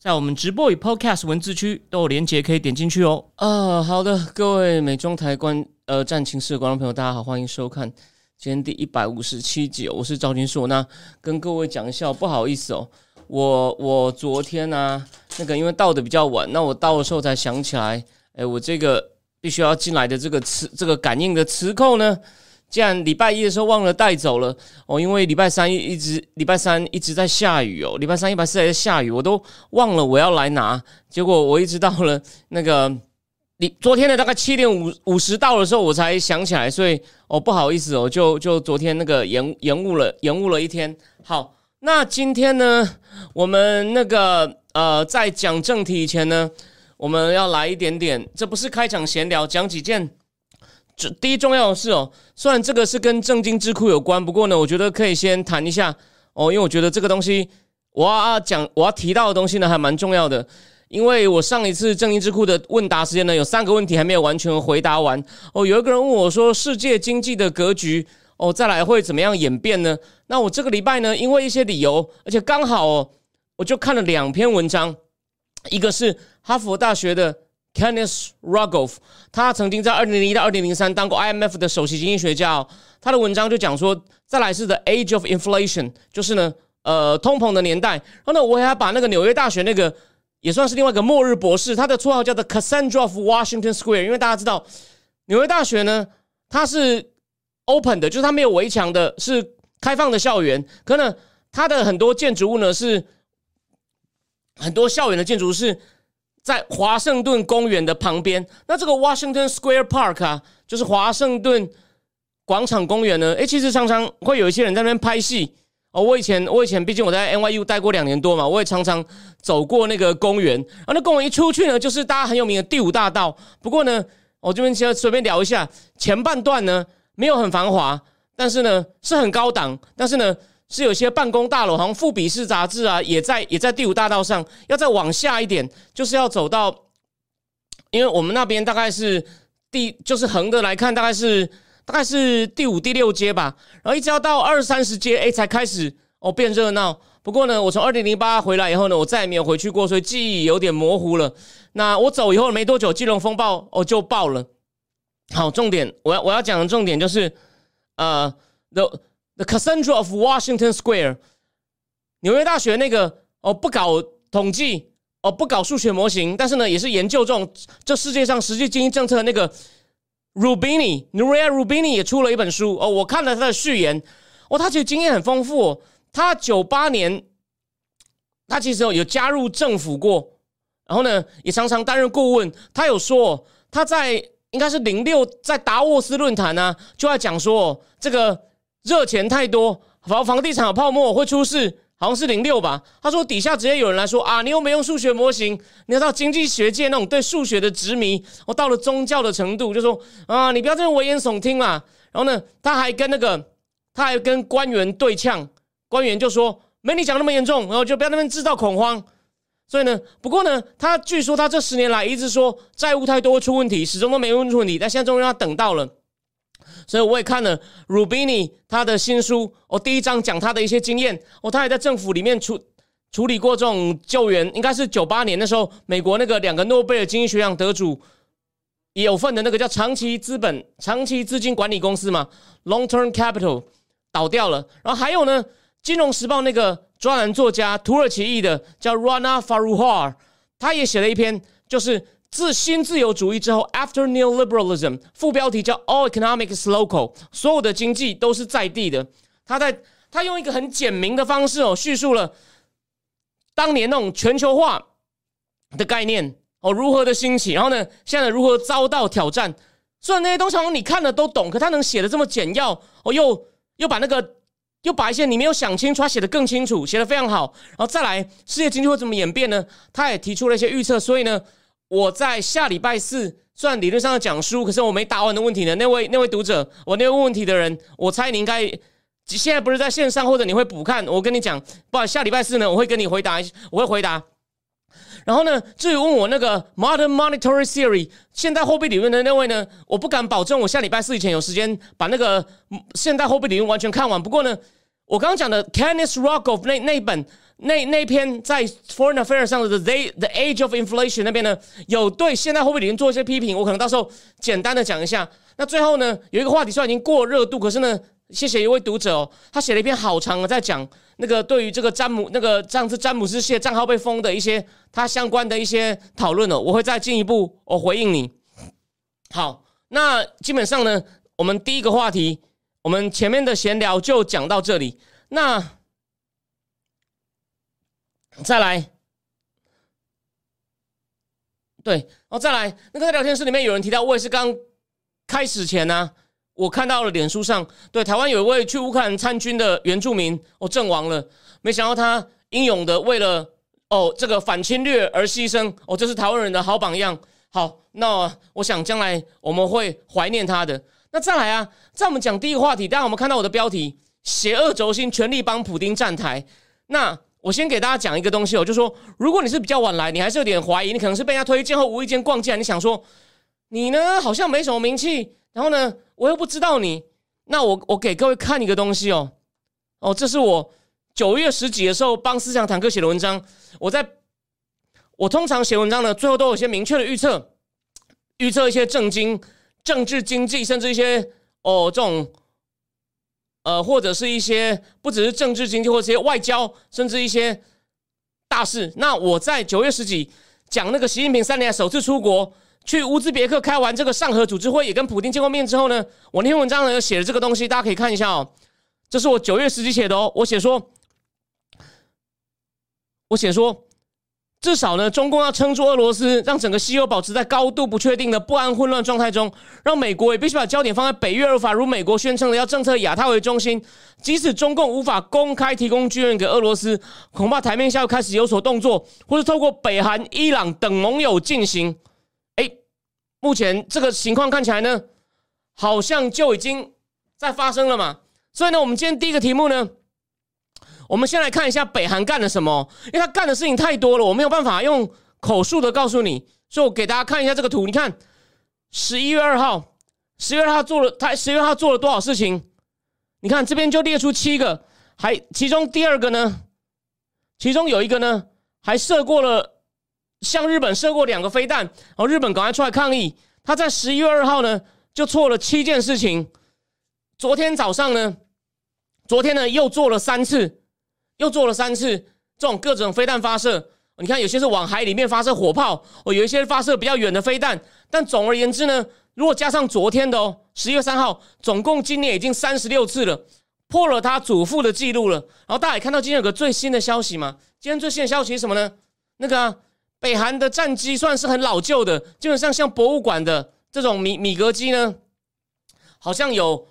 在我们直播与 Podcast 文字区都有连结，可以点进去哦。啊，好的，各位美中台观呃战情室的观众朋友，大家好，欢迎收看今天第一百五十七集，我是赵金硕。那跟各位讲一下，不好意思哦，我我昨天呢，那个因为到的比较晚，那我到的时候才想起来，哎，我这个必须要进来的这个磁这个感应的磁扣呢。既然礼拜一的时候忘了带走了哦，因为礼拜三一直礼拜三一直在下雨哦，礼拜三、礼拜四还在下雨，我都忘了我要来拿。结果我一直到了那个你昨天的大概七点五五十到的时候，我才想起来，所以哦不好意思哦，就就昨天那个延延误了，延误了一天。好，那今天呢，我们那个呃，在讲正题以前呢，我们要来一点点，这不是开场闲聊，讲几件。第一重要的是哦，虽然这个是跟正经智库有关，不过呢，我觉得可以先谈一下哦，因为我觉得这个东西我要讲我要提到的东西呢，还蛮重要的。因为我上一次正经智库的问答时间呢，有三个问题还没有完全回答完哦。有一个人问我说，世界经济的格局哦，再来会怎么样演变呢？那我这个礼拜呢，因为一些理由，而且刚好哦，我就看了两篇文章，一个是哈佛大学的。Kenneth Rogoff，他曾经在二零零一到二零零三当过 IMF 的首席经济学家。哦他的文章就讲说，再来是 The Age of Inflation，就是呢，呃，通膨的年代。然后呢，我还把那个纽约大学那个也算是另外一个末日博士，他的绰号叫做 Cassandra of Washington Square，因为大家知道纽约大学呢，它是 open 的，就是它没有围墙的，是开放的校园。可呢，它的很多建筑物呢是很多校园的建筑是。在华盛顿公园的旁边，那这个 Washington Square Park 啊，就是华盛顿广场公园呢。诶，其实常常会有一些人在那边拍戏哦。我以前，我以前毕竟我在 NYU 待过两年多嘛，我也常常走过那个公园。啊，那公园一出去呢，就是大家很有名的第五大道。不过呢，我这边先随便聊一下，前半段呢没有很繁华，但是呢是很高档，但是呢。是有些办公大楼，好像《富比士》杂志啊，也在也在第五大道上。要再往下一点，就是要走到，因为我们那边大概是第，就是横的来看，大概是大概是第五、第六街吧。然后一直要到二三十街，哎，才开始哦变热闹。不过呢，我从二零零八回来以后呢，我再也没有回去过，所以记忆有点模糊了。那我走以后没多久，金融风暴哦就爆了。好，重点我要我要讲的重点就是，呃的。The Cassandra of Washington Square，纽约大学那个哦，不搞统计哦，不搞数学模型，但是呢，也是研究这种这世界上实际经济政策的那个 Rubini，Nuria Rubini 也出了一本书哦，我看了他的序言哦，他其实经验很丰富，他九八年他其实有加入政府过，然后呢，也常常担任顾问，他有说他在应该是零六在达沃斯论坛呢，就在讲说这个。热钱太多，房房地产有泡沫会出事，好像是零六吧。他说底下直接有人来说啊，你又没用数学模型，你要到经济学界那种对数学的执迷，我到了宗教的程度，就说啊，你不要这么危言耸听嘛。然后呢，他还跟那个，他还跟官员对呛，官员就说没你讲那么严重，然后就不要那边制造恐慌。所以呢，不过呢，他据说他这十年来一直说债务太多出问题，始终都没问出问题，但现在终于他等到了。所以我也看了 Rubini 他的新书，我第一章讲他的一些经验，哦，他也在政府里面处处理过这种救援，应该是九八年的时候，美国那个两个诺贝尔经济学奖得主也有份的那个叫长期资本、长期资金管理公司嘛，Long Term Capital 倒掉了，然后还有呢，《金融时报》那个专栏作家土耳其裔的叫 Rana Faruhar，他也写了一篇，就是。自新自由主义之后，After Neoliberalism，副标题叫 All Economics Local，所有的经济都是在地的。他在他用一个很简明的方式哦，叙述了当年那种全球化的概念哦如何的兴起，然后呢，现在如何遭到挑战。虽然那些东西你看了都懂，可他能写的这么简要哦，又又把那个又把一些你没有想清楚，他写的更清楚，写的非常好。然后再来，世界经济会怎么演变呢？他也提出了一些预测，所以呢。我在下礼拜四，算理论上的讲书，可是我没答完的问题呢。那位那位读者，我那位问问题的人，我猜你应该现在不是在线上，或者你会补看。我跟你讲，不好，下礼拜四呢，我会跟你回答，我会回答。然后呢，至于问我那个 Modern Monetary Theory 现代货币理论的那位呢，我不敢保证我下礼拜四以前有时间把那个现代货币理论完全看完。不过呢，我刚刚讲的 Kenneth Rogoff 那那本。那那篇在 Foreign Affairs 上的 The The Age of Inflation 那边呢，有对现代货币理论做一些批评，我可能到时候简单的讲一下。那最后呢，有一个话题虽然已经过热度，可是呢，谢谢一位读者哦，他写了一篇好长的，在讲那个对于这个詹姆那个上次詹姆斯谢账号被封的一些他相关的一些讨论哦，我会再进一步我回应你。好，那基本上呢，我们第一个话题，我们前面的闲聊就讲到这里。那再来，对，然后再来，那个在聊天室里面有人提到，我也是刚开始前呢，我看到了脸书上，对台湾有一位去乌克兰参军的原住民，哦，阵亡了，没想到他英勇的为了哦这个反侵略而牺牲，哦，这是台湾人的好榜样。好，那我想将来我们会怀念他的。那再来啊，在我们讲第一个话题，大家我们看到我的标题：邪恶轴心全力帮普丁站台。那我先给大家讲一个东西哦，就说如果你是比较晚来，你还是有点怀疑，你可能是被人家推荐后无意间逛进来，你想说你呢好像没什么名气，然后呢我又不知道你，那我我给各位看一个东西哦，哦，这是我九月十几的时候帮思想坦克写的文章，我在我通常写文章呢，最后都有些明确的预测，预测一些政经、政治、经济，甚至一些哦这种。呃，或者是一些不只是政治经济，或者一些外交，甚至一些大事。那我在九月十几讲那个习近平三年首次出国去乌兹别克开完这个上合组织会，也跟普京见过面之后呢，我那篇文章呢写了这个东西，大家可以看一下哦。这是我九月十几写的哦，我写说，我写说。至少呢，中共要撑住俄罗斯，让整个西欧保持在高度不确定的不安混乱状态中，让美国也必须把焦点放在北约而法，如美国宣称的要政策亚太为中心。即使中共无法公开提供军援给俄罗斯，恐怕台面下又开始有所动作，或是透过北韩、伊朗等盟友进行。哎，目前这个情况看起来呢，好像就已经在发生了嘛。所以呢，我们今天第一个题目呢。我们先来看一下北韩干了什么，因为他干的事情太多了，我没有办法用口述的告诉你，所以我给大家看一下这个图。你看，十一月二号，十月二号做了他十月二号做了多少事情？你看这边就列出七个，还其中第二个呢，其中有一个呢还射过了向日本射过两个飞弹，然后日本赶快出来抗议。他在十一月二号呢就错了七件事情，昨天早上呢，昨天呢又做了三次。又做了三次这种各种飞弹发射，你看有些是往海里面发射火炮，哦，有一些发射比较远的飞弹。但总而言之呢，如果加上昨天的哦，十月三号，总共今年已经三十六次了，破了他祖父的记录了。然后大家也看到今天有个最新的消息嘛？今天最新的消息是什么呢？那个北韩的战机算是很老旧的，基本上像博物馆的这种米米格机呢，好像有。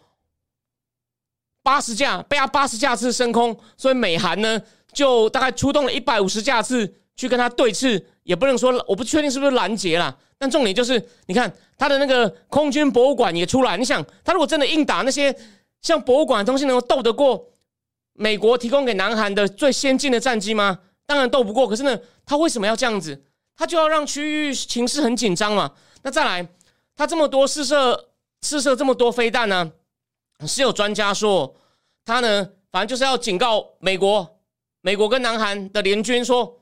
八十架被他八十架次升空，所以美韩呢就大概出动了一百五十架次去跟他对峙，也不能说我不确定是不是拦截了，但重点就是你看他的那个空军博物馆也出来，你想他如果真的硬打那些像博物馆的东西，能够斗得过美国提供给南韩的最先进的战机吗？当然斗不过。可是呢，他为什么要这样子？他就要让区域情势很紧张嘛。那再来，他这么多试射试射这么多飞弹呢？是有专家说，他呢，反正就是要警告美国，美国跟南韩的联军说，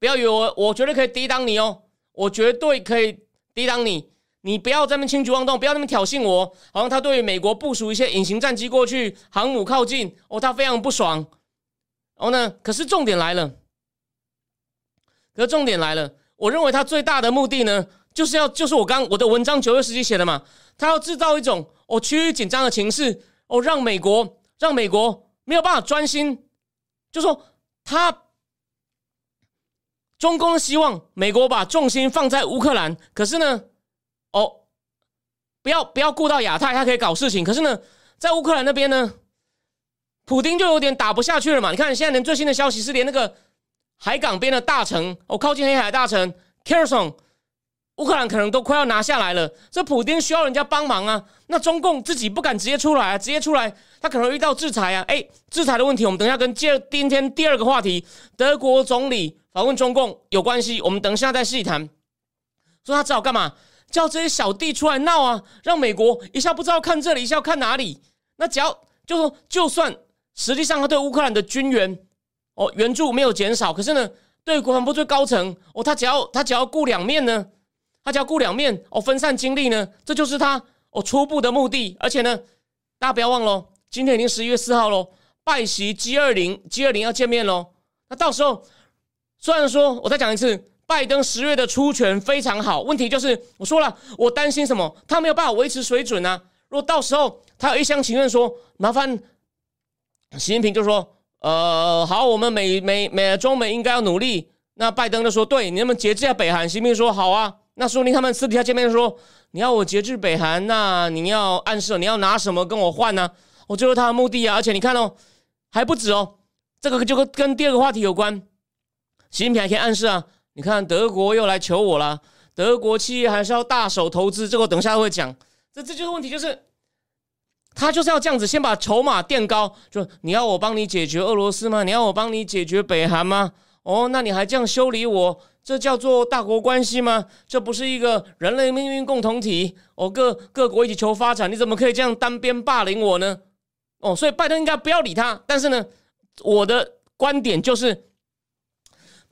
不要以为我我绝对可以抵挡你哦，我绝对可以抵挡你，你不要这么轻举妄动，不要那么挑衅我。好像他对于美国部署一些隐形战机过去，航母靠近，哦，他非常不爽。然后呢，可是重点来了，可是重点来了，我认为他最大的目的呢，就是要就是我刚我的文章九月十几写的嘛，他要制造一种。哦，区域紧张的情势，哦，让美国让美国没有办法专心，就说他中共希望美国把重心放在乌克兰，可是呢，哦，不要不要顾到亚太，他可以搞事情，可是呢，在乌克兰那边呢，普丁就有点打不下去了嘛。你看现在连最新的消息是，连那个海港边的大城，哦，靠近黑海大城 k e r s o n 乌克兰可能都快要拿下来了，这普丁需要人家帮忙啊。那中共自己不敢直接出来啊，直接出来他可能遇到制裁啊。哎，制裁的问题，我们等一下跟接今天第二个话题，德国总理访问中共有关系，我们等一下再细谈。说他只好干嘛？叫这些小弟出来闹啊，让美国一下不知道看这里，一下看哪里。那只要就说，就算实际上他对乌克兰的军援哦援助没有减少，可是呢，对国防部最高层哦，他只要他只要顾两面呢，大家顾两面哦，分散精力呢，这就是他哦初步的目的。而且呢，大家不要忘了，今天已经十一月四号喽，拜习 G 二零 G 二零要见面喽。那到时候虽然说，我再讲一次。拜登十月的出拳非常好，问题就是我说了，我担心什么？他没有办法维持水准啊！如果到时候他有一厢情愿说麻烦，习近平就说，呃，好，我们美美美中美应该要努力。那拜登就说，对，你能不能节制下北韩？习近平说，好啊。那说不定他们私底下见面说，你要我节制北韩，那你要暗示你要拿什么跟我换呢？我就是他的目的啊！而且你看哦，还不止哦，这个就跟跟第二个话题有关，习近平还可以暗示啊。你看，德国又来求我了。德国企业还是要大手投资，这个我等下会讲。这这就是问题，就是他就是要这样子，先把筹码垫高。就你要我帮你解决俄罗斯吗？你要我帮你解决北韩吗？哦，那你还这样修理我？这叫做大国关系吗？这不是一个人类命运共同体？哦，各各国一起求发展，你怎么可以这样单边霸凌我呢？哦，所以拜登应该不要理他。但是呢，我的观点就是。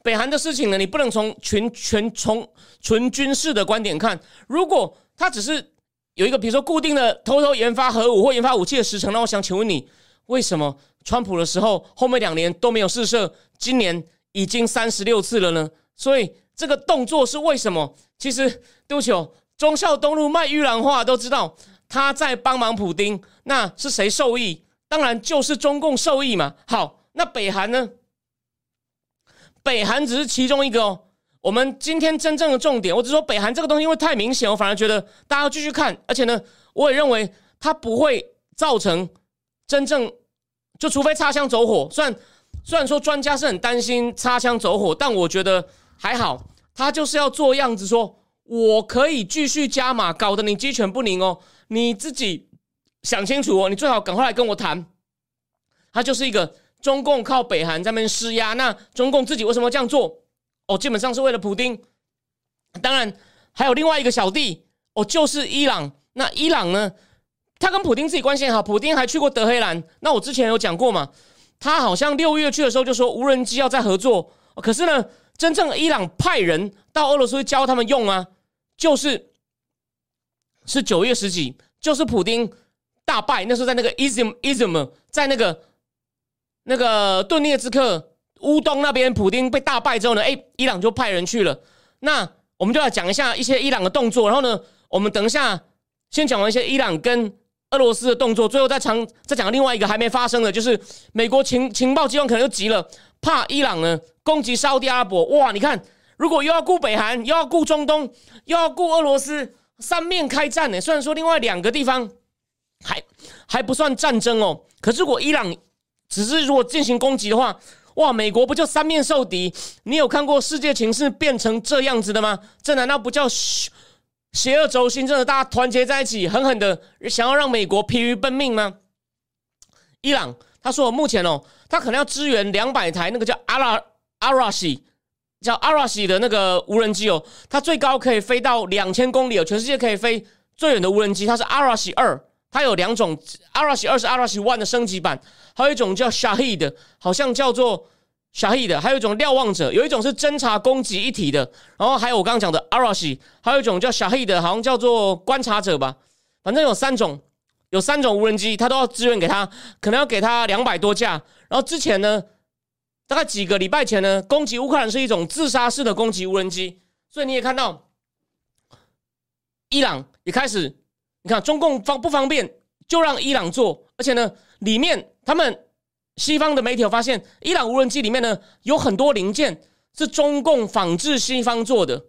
北韩的事情呢，你不能从全全从纯军事的观点看。如果他只是有一个，比如说固定的偷偷研发核武或研发武器的时程，那我想请问你，为什么川普的时候后面两年都没有试射，今年已经三十六次了呢？所以这个动作是为什么？其实对不起哦，忠孝东路卖玉兰花都知道他在帮忙普丁，那是谁受益？当然就是中共受益嘛。好，那北韩呢？北韩只是其中一个哦。我们今天真正的重点，我只说北韩这个东西，因为太明显，我反而觉得大家要继续看。而且呢，我也认为它不会造成真正，就除非擦枪走火。虽然虽然说专家是很担心擦枪走火，但我觉得还好。他就是要做样子，说我可以继续加码，搞得你鸡犬不宁哦。你自己想清楚哦，你最好赶快来跟我谈。他就是一个。中共靠北韩在那边施压，那中共自己为什么这样做？哦，基本上是为了普丁。当然还有另外一个小弟，哦，就是伊朗。那伊朗呢？他跟普丁自己关系好，普丁还去过德黑兰。那我之前有讲过嘛？他好像六月去的时候就说无人机要再合作。可是呢，真正伊朗派人到俄罗斯去教他们用啊，就是是九月十几，就是普丁大败，那时候在那个伊兹伊兹姆，在那个。那个顿涅茨克乌东那边，普丁被大败之后呢，哎，伊朗就派人去了。那我们就来讲一下一些伊朗的动作。然后呢，我们等一下先讲完一些伊朗跟俄罗斯的动作，最后再讲再讲另外一个还没发生的，就是美国情情报机关可能就急了，怕伊朗呢攻击沙地阿拉伯。哇，你看，如果又要顾北韩，又要顾中东，又要顾俄罗斯，三面开战呢。虽然说另外两个地方还还不算战争哦，可是如果伊朗只是如果进行攻击的话，哇，美国不就三面受敌？你有看过世界情势变成这样子的吗？这难道不叫邪恶轴心？真的，大家团结在一起，狠狠的想要让美国疲于奔命吗？伊朗他说，目前哦，他可能要支援两百台那个叫阿拉阿拉西，叫阿拉西的那个无人机哦，它最高可以飞到两千公里哦，全世界可以飞最远的无人机，它是阿拉西二。它有两种，Arashi 二是 Arashi One 的升级版，还有一种叫 Shahid，好像叫做 Shahid，还有一种瞭望者，有一种是侦察攻击一体的，然后还有我刚刚讲的 Arashi，还有一种叫 Shahid，好像叫做观察者吧，反正有三种，有三种无人机，它都要支援给他，可能要给他两百多架。然后之前呢，大概几个礼拜前呢，攻击乌克兰是一种自杀式的攻击无人机，所以你也看到，伊朗也开始。你看，中共方不方便，就让伊朗做。而且呢，里面他们西方的媒体有发现，伊朗无人机里面呢有很多零件是中共仿制西方做的。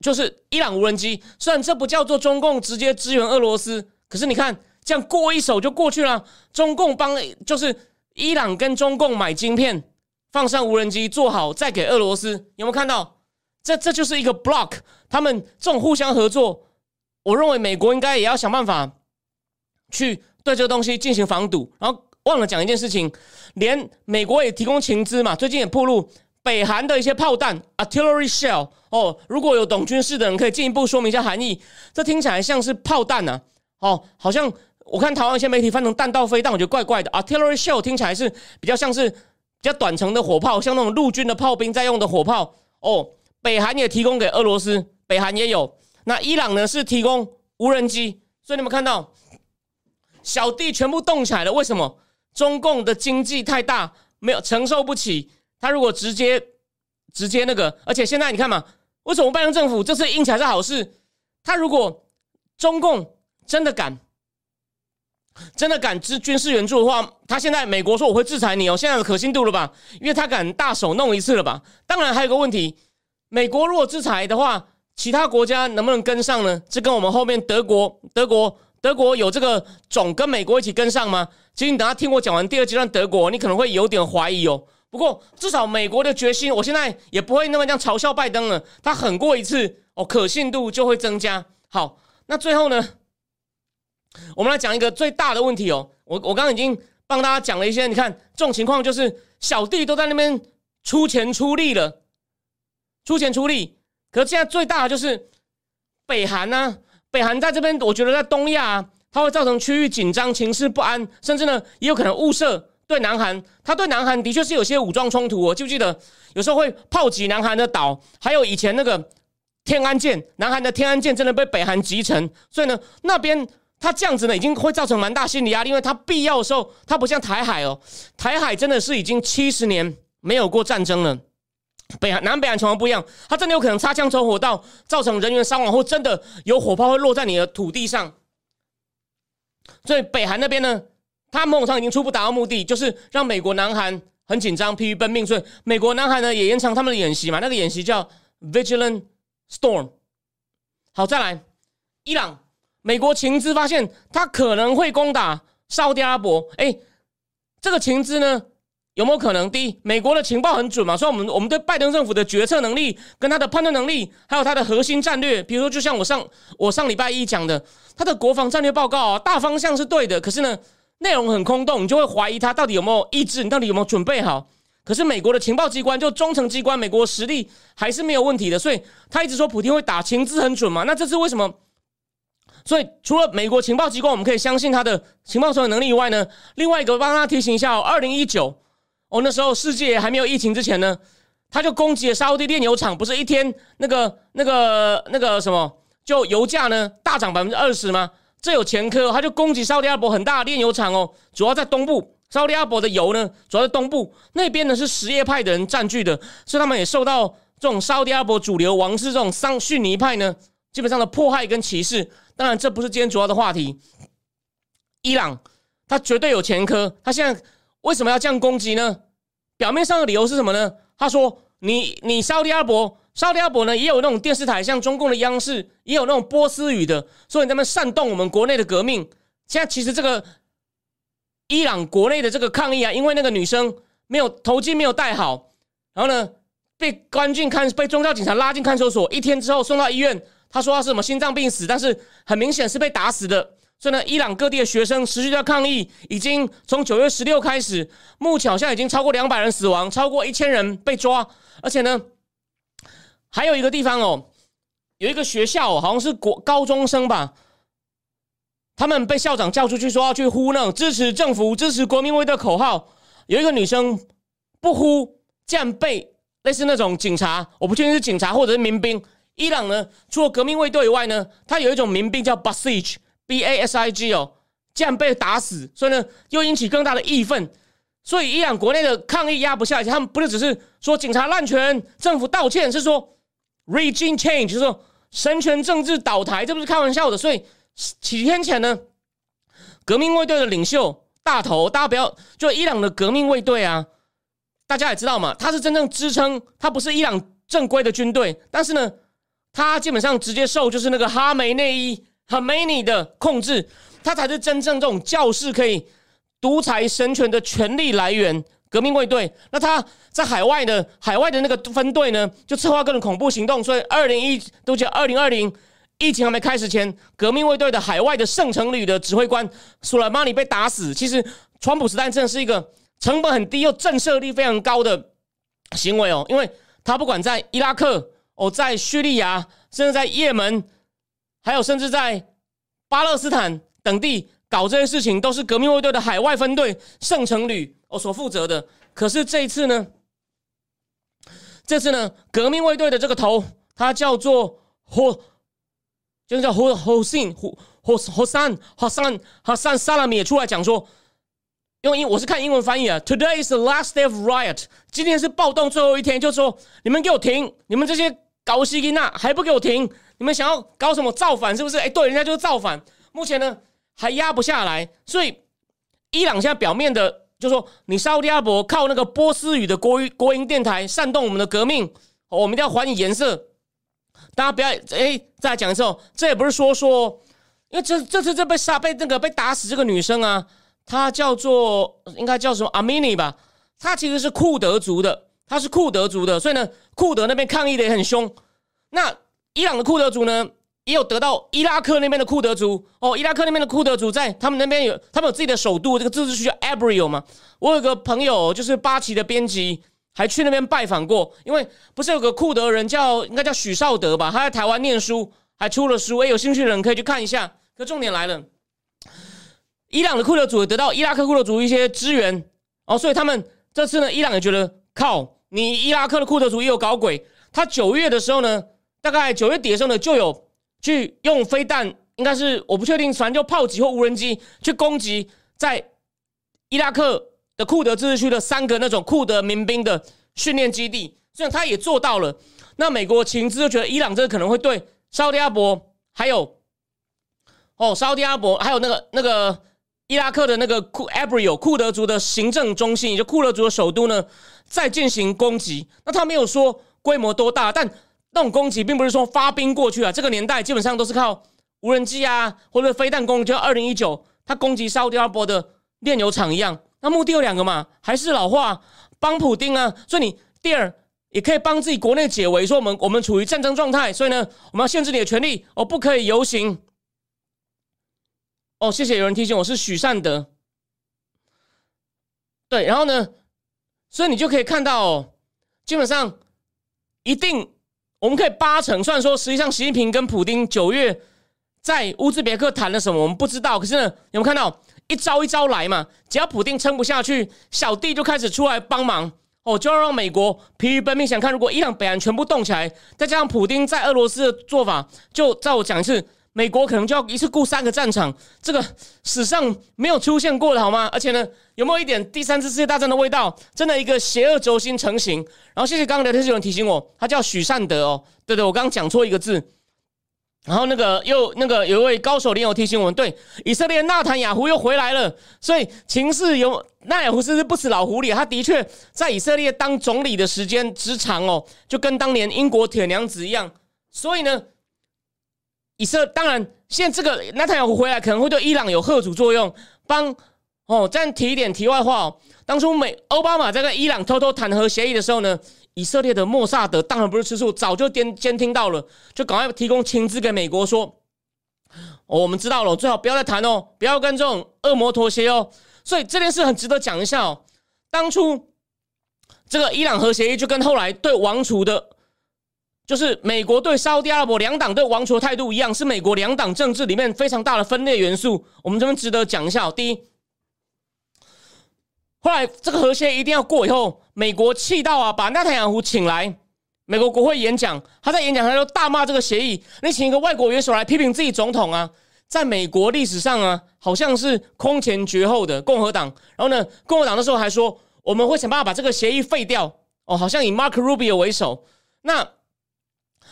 就是伊朗无人机，虽然这不叫做中共直接支援俄罗斯，可是你看这样过一手就过去了。中共帮就是伊朗跟中共买晶片，放上无人机做好，再给俄罗斯。有没有看到？这这就是一个 block，他们这种互相合作，我认为美国应该也要想办法去对这个东西进行防堵。然后忘了讲一件事情，连美国也提供情资嘛，最近也铺路北韩的一些炮弹 artillery shell 哦，如果有懂军事的人可以进一步说明一下含义。这听起来像是炮弹呢，哦，好像我看台湾一些媒体翻成弹道飞弹，我觉得怪怪的。artillery shell 听起来是比较像是比较短程的火炮，像那种陆军的炮兵在用的火炮哦。北韩也提供给俄罗斯，北韩也有。那伊朗呢？是提供无人机。所以你们看到小弟全部动起来了。为什么？中共的经济太大，没有承受不起。他如果直接直接那个，而且现在你看嘛，为什么拜登政府这次硬起来是好事？他如果中共真的敢真的敢支军事援助的话，他现在美国说我会制裁你哦，现在的可信度了吧？因为他敢大手弄一次了吧？当然还有个问题。美国如果制裁的话，其他国家能不能跟上呢？这跟我们后面德国、德国、德国有这个种跟美国一起跟上吗？其实你等下听我讲完第二阶段德国，你可能会有点怀疑哦。不过至少美国的决心，我现在也不会那么这样嘲笑拜登了。他狠过一次哦，可信度就会增加。好，那最后呢，我们来讲一个最大的问题哦。我我刚刚已经帮大家讲了一些，你看这种情况就是小弟都在那边出钱出力了。出钱出力，可是现在最大的就是北韩呢。北韩在这边，我觉得在东亚，它会造成区域紧张、情势不安，甚至呢也有可能误射对南韩。它对南韩的确是有些武装冲突，我记不记得有时候会炮击南韩的岛，还有以前那个天安舰，南韩的天安舰真的被北韩击沉。所以呢，那边他这样子呢，已经会造成蛮大心理压力，因为他必要的时候，他不像台海哦，台海真的是已经七十年没有过战争了。北韩南北韩情况不一样，它真的有可能擦枪走火到造成人员伤亡，或真的有火炮会落在你的土地上。所以北韩那边呢，他某种上已经初步达到目的，就是让美国南韩很紧张，疲于奔命。所以美国南韩呢也延长他们的演习嘛，那个演习叫 Vigilant Storm。好，再来，伊朗，美国情资发现他可能会攻打沙特阿拉伯。哎，这个情资呢？有没有可能？第一，美国的情报很准嘛，所以我们我们对拜登政府的决策能力、跟他的判断能力，还有他的核心战略，比如说，就像我上我上礼拜一讲的，他的国防战略报告啊，大方向是对的，可是呢，内容很空洞，你就会怀疑他到底有没有意志，你到底有没有准备好？可是美国的情报机关就中层机关，美国实力还是没有问题的，所以他一直说普京会打情资很准嘛。那这次为什么？所以除了美国情报机关我们可以相信他的情报所有能力以外呢，另外一个帮他提醒一下哦，二零一九。哦，那时候世界还没有疫情之前呢，他就攻击了沙特炼油厂，不是一天那个那个那个什么，就油价呢大涨百分之二十吗？这有前科，他就攻击沙特阿拉伯很大的炼油厂哦，主要在东部，沙特阿拉伯的油呢主要在东部那边呢是什叶派的人占据的，所以他们也受到这种沙特阿拉伯主流王室这种桑逊尼派呢基本上的迫害跟歧视。当然，这不是今天主要的话题。伊朗他绝对有前科，他现在。为什么要这样攻击呢？表面上的理由是什么呢？他说：“你你沙特阿伯，沙特阿伯呢也有那种电视台，像中共的央视也有那种波斯语的，所以他们煽动我们国内的革命。现在其实这个伊朗国内的这个抗议啊，因为那个女生没有头巾没有戴好，然后呢被关进看被宗教警察拉进看守所，一天之后送到医院，他说他是什么心脏病死，但是很明显是被打死的。”所以呢，伊朗各地的学生持续在抗议，已经从九月十六开始，目前好像已经超过两百人死亡，超过一千人被抓，而且呢，还有一个地方哦，有一个学校，好像是国高中生吧，他们被校长叫出去说要去呼那种支持政府、支持国民卫的口号，有一个女生不呼，这样被类似那种警察，我不确定是警察或者是民兵。伊朗呢，除了革命卫队以外呢，它有一种民兵叫 Basij。B A S I G 哦，竟然被打死，所以呢，又引起更大的义愤。所以伊朗国内的抗议压不下去，他们不是只是说警察滥权、政府道歉，是说 regime change，就是说神权政治倒台，这不是开玩笑的。所以几天前呢，革命卫队的领袖大头，大家不要就伊朗的革命卫队啊，大家也知道嘛，他是真正支撑，他不是伊朗正规的军队，但是呢，他基本上直接受就是那个哈梅内伊。很没你的控制，他才是真正这种教士可以独裁神权的权力来源革命卫队。那他在海外的海外的那个分队呢，就策划各种恐怖行动。所以二零一都叫二零二零疫情还没开始前，革命卫队的海外的圣城旅的指挥官苏莱马尼被打死。其实，川普时代真的是一个成本很低又震慑力非常高的行为哦，因为他不管在伊拉克哦，在叙利亚，甚至在也门，还有甚至在巴勒斯坦等地。搞这些事情都是革命卫队的海外分队圣城旅哦所负责的。可是这一次呢，这次呢，革命卫队的这个头，他叫做霍，就是叫霍霍信霍霍霍山霍山霍山萨拉米也出来讲说，用英我是看英文翻译啊。Today is the last day of riot，今天是暴动最后一天，就说你们给我停，你们这些搞西金娜还不给我停，你们想要搞什么造反是不是？哎，对，人家就是造反。目前呢。还压不下来，所以伊朗现在表面的就说你沙特阿伯靠那个波斯语的国国营电台煽动我们的革命，我们一定要还你颜色。大家不要哎，再讲一次哦，这也不是说说，因为这这次这被杀被那个被打死这个女生啊，她叫做应该叫什么阿米尼吧？她其实是库德族的，他是库德族的，所以呢，库德那边抗议的也很凶。那伊朗的库德族呢？也有得到伊拉克那边的库德族哦，伊拉克那边的库德族在他们那边有，他们有自己的首都，这个自治区叫 Abriel 嘛。我有个朋友就是八旗的编辑，还去那边拜访过。因为不是有个库德人叫应该叫许绍德吧？他在台湾念书，还出了书。哎，有兴趣的人可以去看一下。可重点来了，伊朗的库德族得到伊拉克库德族一些支援哦，所以他们这次呢，伊朗也觉得靠你伊拉克的库德族也有搞鬼。他九月的时候呢，大概九月底的时候呢，就有。去用飞弹，应该是我不确定，反正就炮击或无人机去攻击在伊拉克的库德自治区的三个那种库德民兵的训练基地，虽然他也做到了。那美国情资就觉得伊朗这可能会对沙特阿伯还有哦沙特阿伯还有那个那个伊拉克的那个库 Abril 库德族的行政中心，也就库德族的首都呢，在进行攻击。那他没有说规模多大，但。那种攻击并不是说发兵过去啊，这个年代基本上都是靠无人机啊，或者飞弹攻击。就二零一九，他攻击沙特阿拉伯的炼油厂一样，那目的有两个嘛，还是老话，帮普丁啊。所以你第二也可以帮自己国内解围，说我们我们处于战争状态，所以呢，我们要限制你的权利，哦，不可以游行。哦，谢谢有人提醒我是许善德。对，然后呢，所以你就可以看到，基本上一定。我们可以八成，虽然说实际上习近平跟普京九月在乌兹别克谈了什么，我们不知道。可是呢，有没有看到一招一招来嘛？只要普京撑不下去，小弟就开始出来帮忙哦，就要让美国疲于奔命。想看，如果伊朗、北韩全部动起来，再加上普京在俄罗斯的做法，就在我讲一次。美国可能就要一次顾三个战场，这个史上没有出现过的好吗？而且呢，有没有一点第三次世界大战的味道？真的一个邪恶轴心成型。然后谢谢刚刚聊天室有人提醒我，他叫许善德哦，对对，我刚刚讲错一个字。然后那个又那个有一位高手连友提醒我们，对，以色列纳坦雅胡又回来了。所以情势有纳雅胡是不死老狐狸，他的确在以色列当总理的时间之长哦，就跟当年英国铁娘子一样。所以呢。以色当然，现在这个纳坦雅胡回来可能会对伊朗有贺主作用，帮哦。再提一点题外话哦，当初美奥巴马在跟伊朗偷偷谈核协议的时候呢，以色列的莫萨德当然不是吃素，早就监监听到了，就赶快提供情资给美国说，哦，我们知道了，最好不要再谈哦，不要跟这种恶魔妥协哦。所以这件事很值得讲一下哦。当初这个伊朗核协议就跟后来对王储的。就是美国对沙特阿拉伯两党对王储的态度一样，是美国两党政治里面非常大的分裂元素。我们这边值得讲一下。第一，后来这个和谐一定要过以后，美国气到啊，把纳坦雅胡请来美国国会演讲。他在演讲他就大骂这个协议。你请一个外国元首来批评自己总统啊，在美国历史上啊，好像是空前绝后的共和党。然后呢，共和党的时候还说我们会想办法把这个协议废掉。哦，好像以 Mark Rubio 为首。那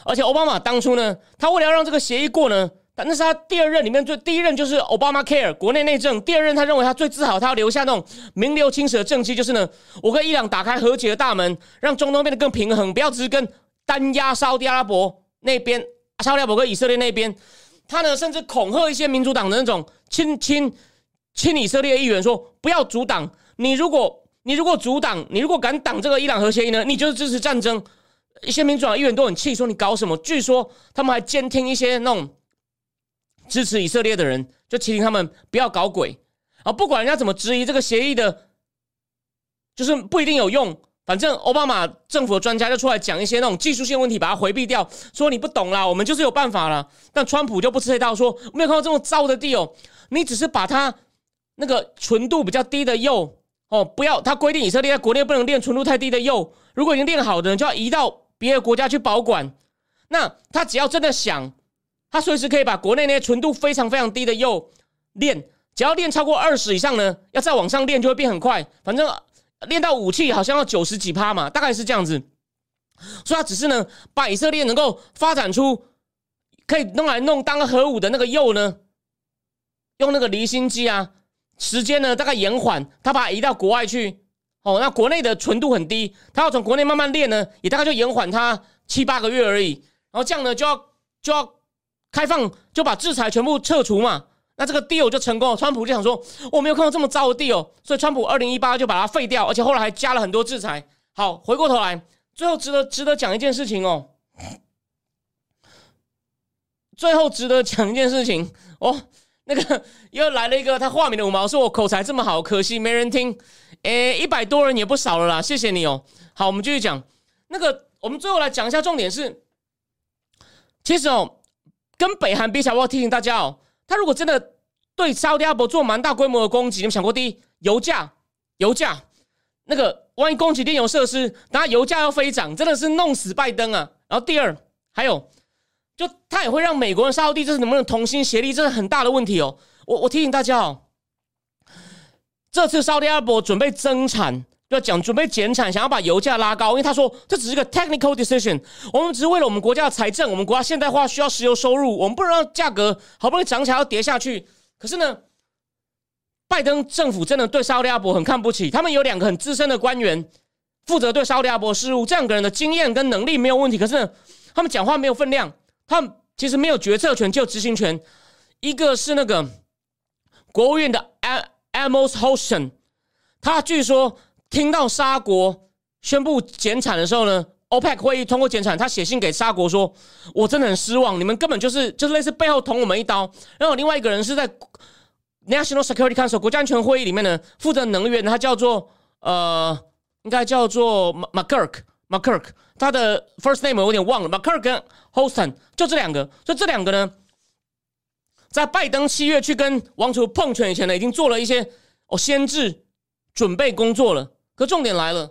而且奥巴马当初呢，他为了要让这个协议过呢，但那是他第二任里面最第一任就是奥巴马 Care 国内内政，第二任他认为他最自豪，他要留下那种名留青史的政绩，就是呢，我跟伊朗打开和解的大门，让中东变得更平衡，不要只是跟单压沙特阿拉伯那边，沙特阿拉伯跟以色列那边，他呢甚至恐吓一些民主党的那种亲亲亲以色列议员说，不要阻挡你，如果你如果阻挡，你如果敢挡这个伊朗核协议呢，你就是支持战争。一些民主党议员都很气，说你搞什么？据说他们还监听一些那种支持以色列的人，就提醒他们不要搞鬼。啊，不管人家怎么质疑这个协议的，就是不一定有用。反正奥巴马政府的专家就出来讲一些那种技术性问题，把它回避掉，说你不懂啦，我们就是有办法了。但川普就不吃这套，说没有看到这么糟的地哦，你只是把它那个纯度比较低的铀哦，不要他规定以色列在国内不能炼纯度太低的铀，如果已经练好的，就要移到别的国家去保管。那他只要真的想，他随时可以把国内那些纯度非常非常低的铀练。只要练超过二十以上呢，要再往上练就会变很快。反正练到武器好像要九十几趴嘛，大概是这样子。所以他只是呢，把以色列能够发展出可以弄来弄当核武的那个铀呢，用那个离心机啊，时间呢大概延缓，他把它移到国外去。哦，那国内的纯度很低，他要从国内慢慢练呢，也大概就延缓它七八个月而已。然后这样呢，就要就要开放，就把制裁全部撤除嘛。那这个 deal 就成功了，川普就想说我没有看到这么糟的 deal，所以川普二零一八就把它废掉，而且后来还加了很多制裁。好，回过头来，最后值得值得讲一件事情哦，最后值得讲一件事情哦，那个 又来了一个他化名的五毛，说我口才这么好，可惜没人听。诶，一百多人也不少了啦，谢谢你哦。好，我们继续讲那个，我们最后来讲一下重点是，其实哦，跟北韩比起来，我要提醒大家哦。他如果真的对沙特阿伯做蛮大规模的攻击，你们想过，第一，油价，油价，那个万一攻击电油设施，那油价要飞涨，真的是弄死拜登啊！然后第二，还有，就他也会让美国人沙特地，这是能不能同心协力，这是很大的问题哦。我我提醒大家哦，这次沙特阿伯准备增产。要讲准备减产，想要把油价拉高，因为他说这只是个 technical decision，我们只是为了我们国家的财政，我们国家现代化需要石油收入，我们不能让价格好不容易涨起来要跌下去。可是呢，拜登政府真的对沙特阿伯很看不起，他们有两个很资深的官员负责对沙特阿伯事务，这两个人的经验跟能力没有问题，可是呢，他们讲话没有分量，他们其实没有决策权，就执行权。一个是那个国务院的 Amos Houston，他据说。听到沙国宣布减产的时候呢，OPEC 会议通过减产，他写信给沙国说：“我真的很失望，你们根本就是就是类似背后捅我们一刀。”然后另外一个人是在 National Security Council 国家安全会议里面呢，负责能源，他叫做呃，应该叫做 McKirk，McKirk，他的 first name 我有点忘了，McKirk 跟 Houston 就这两个，所以这两个呢，在拜登七月去跟王储碰拳以前呢，已经做了一些哦先制准备工作了。可重点来了，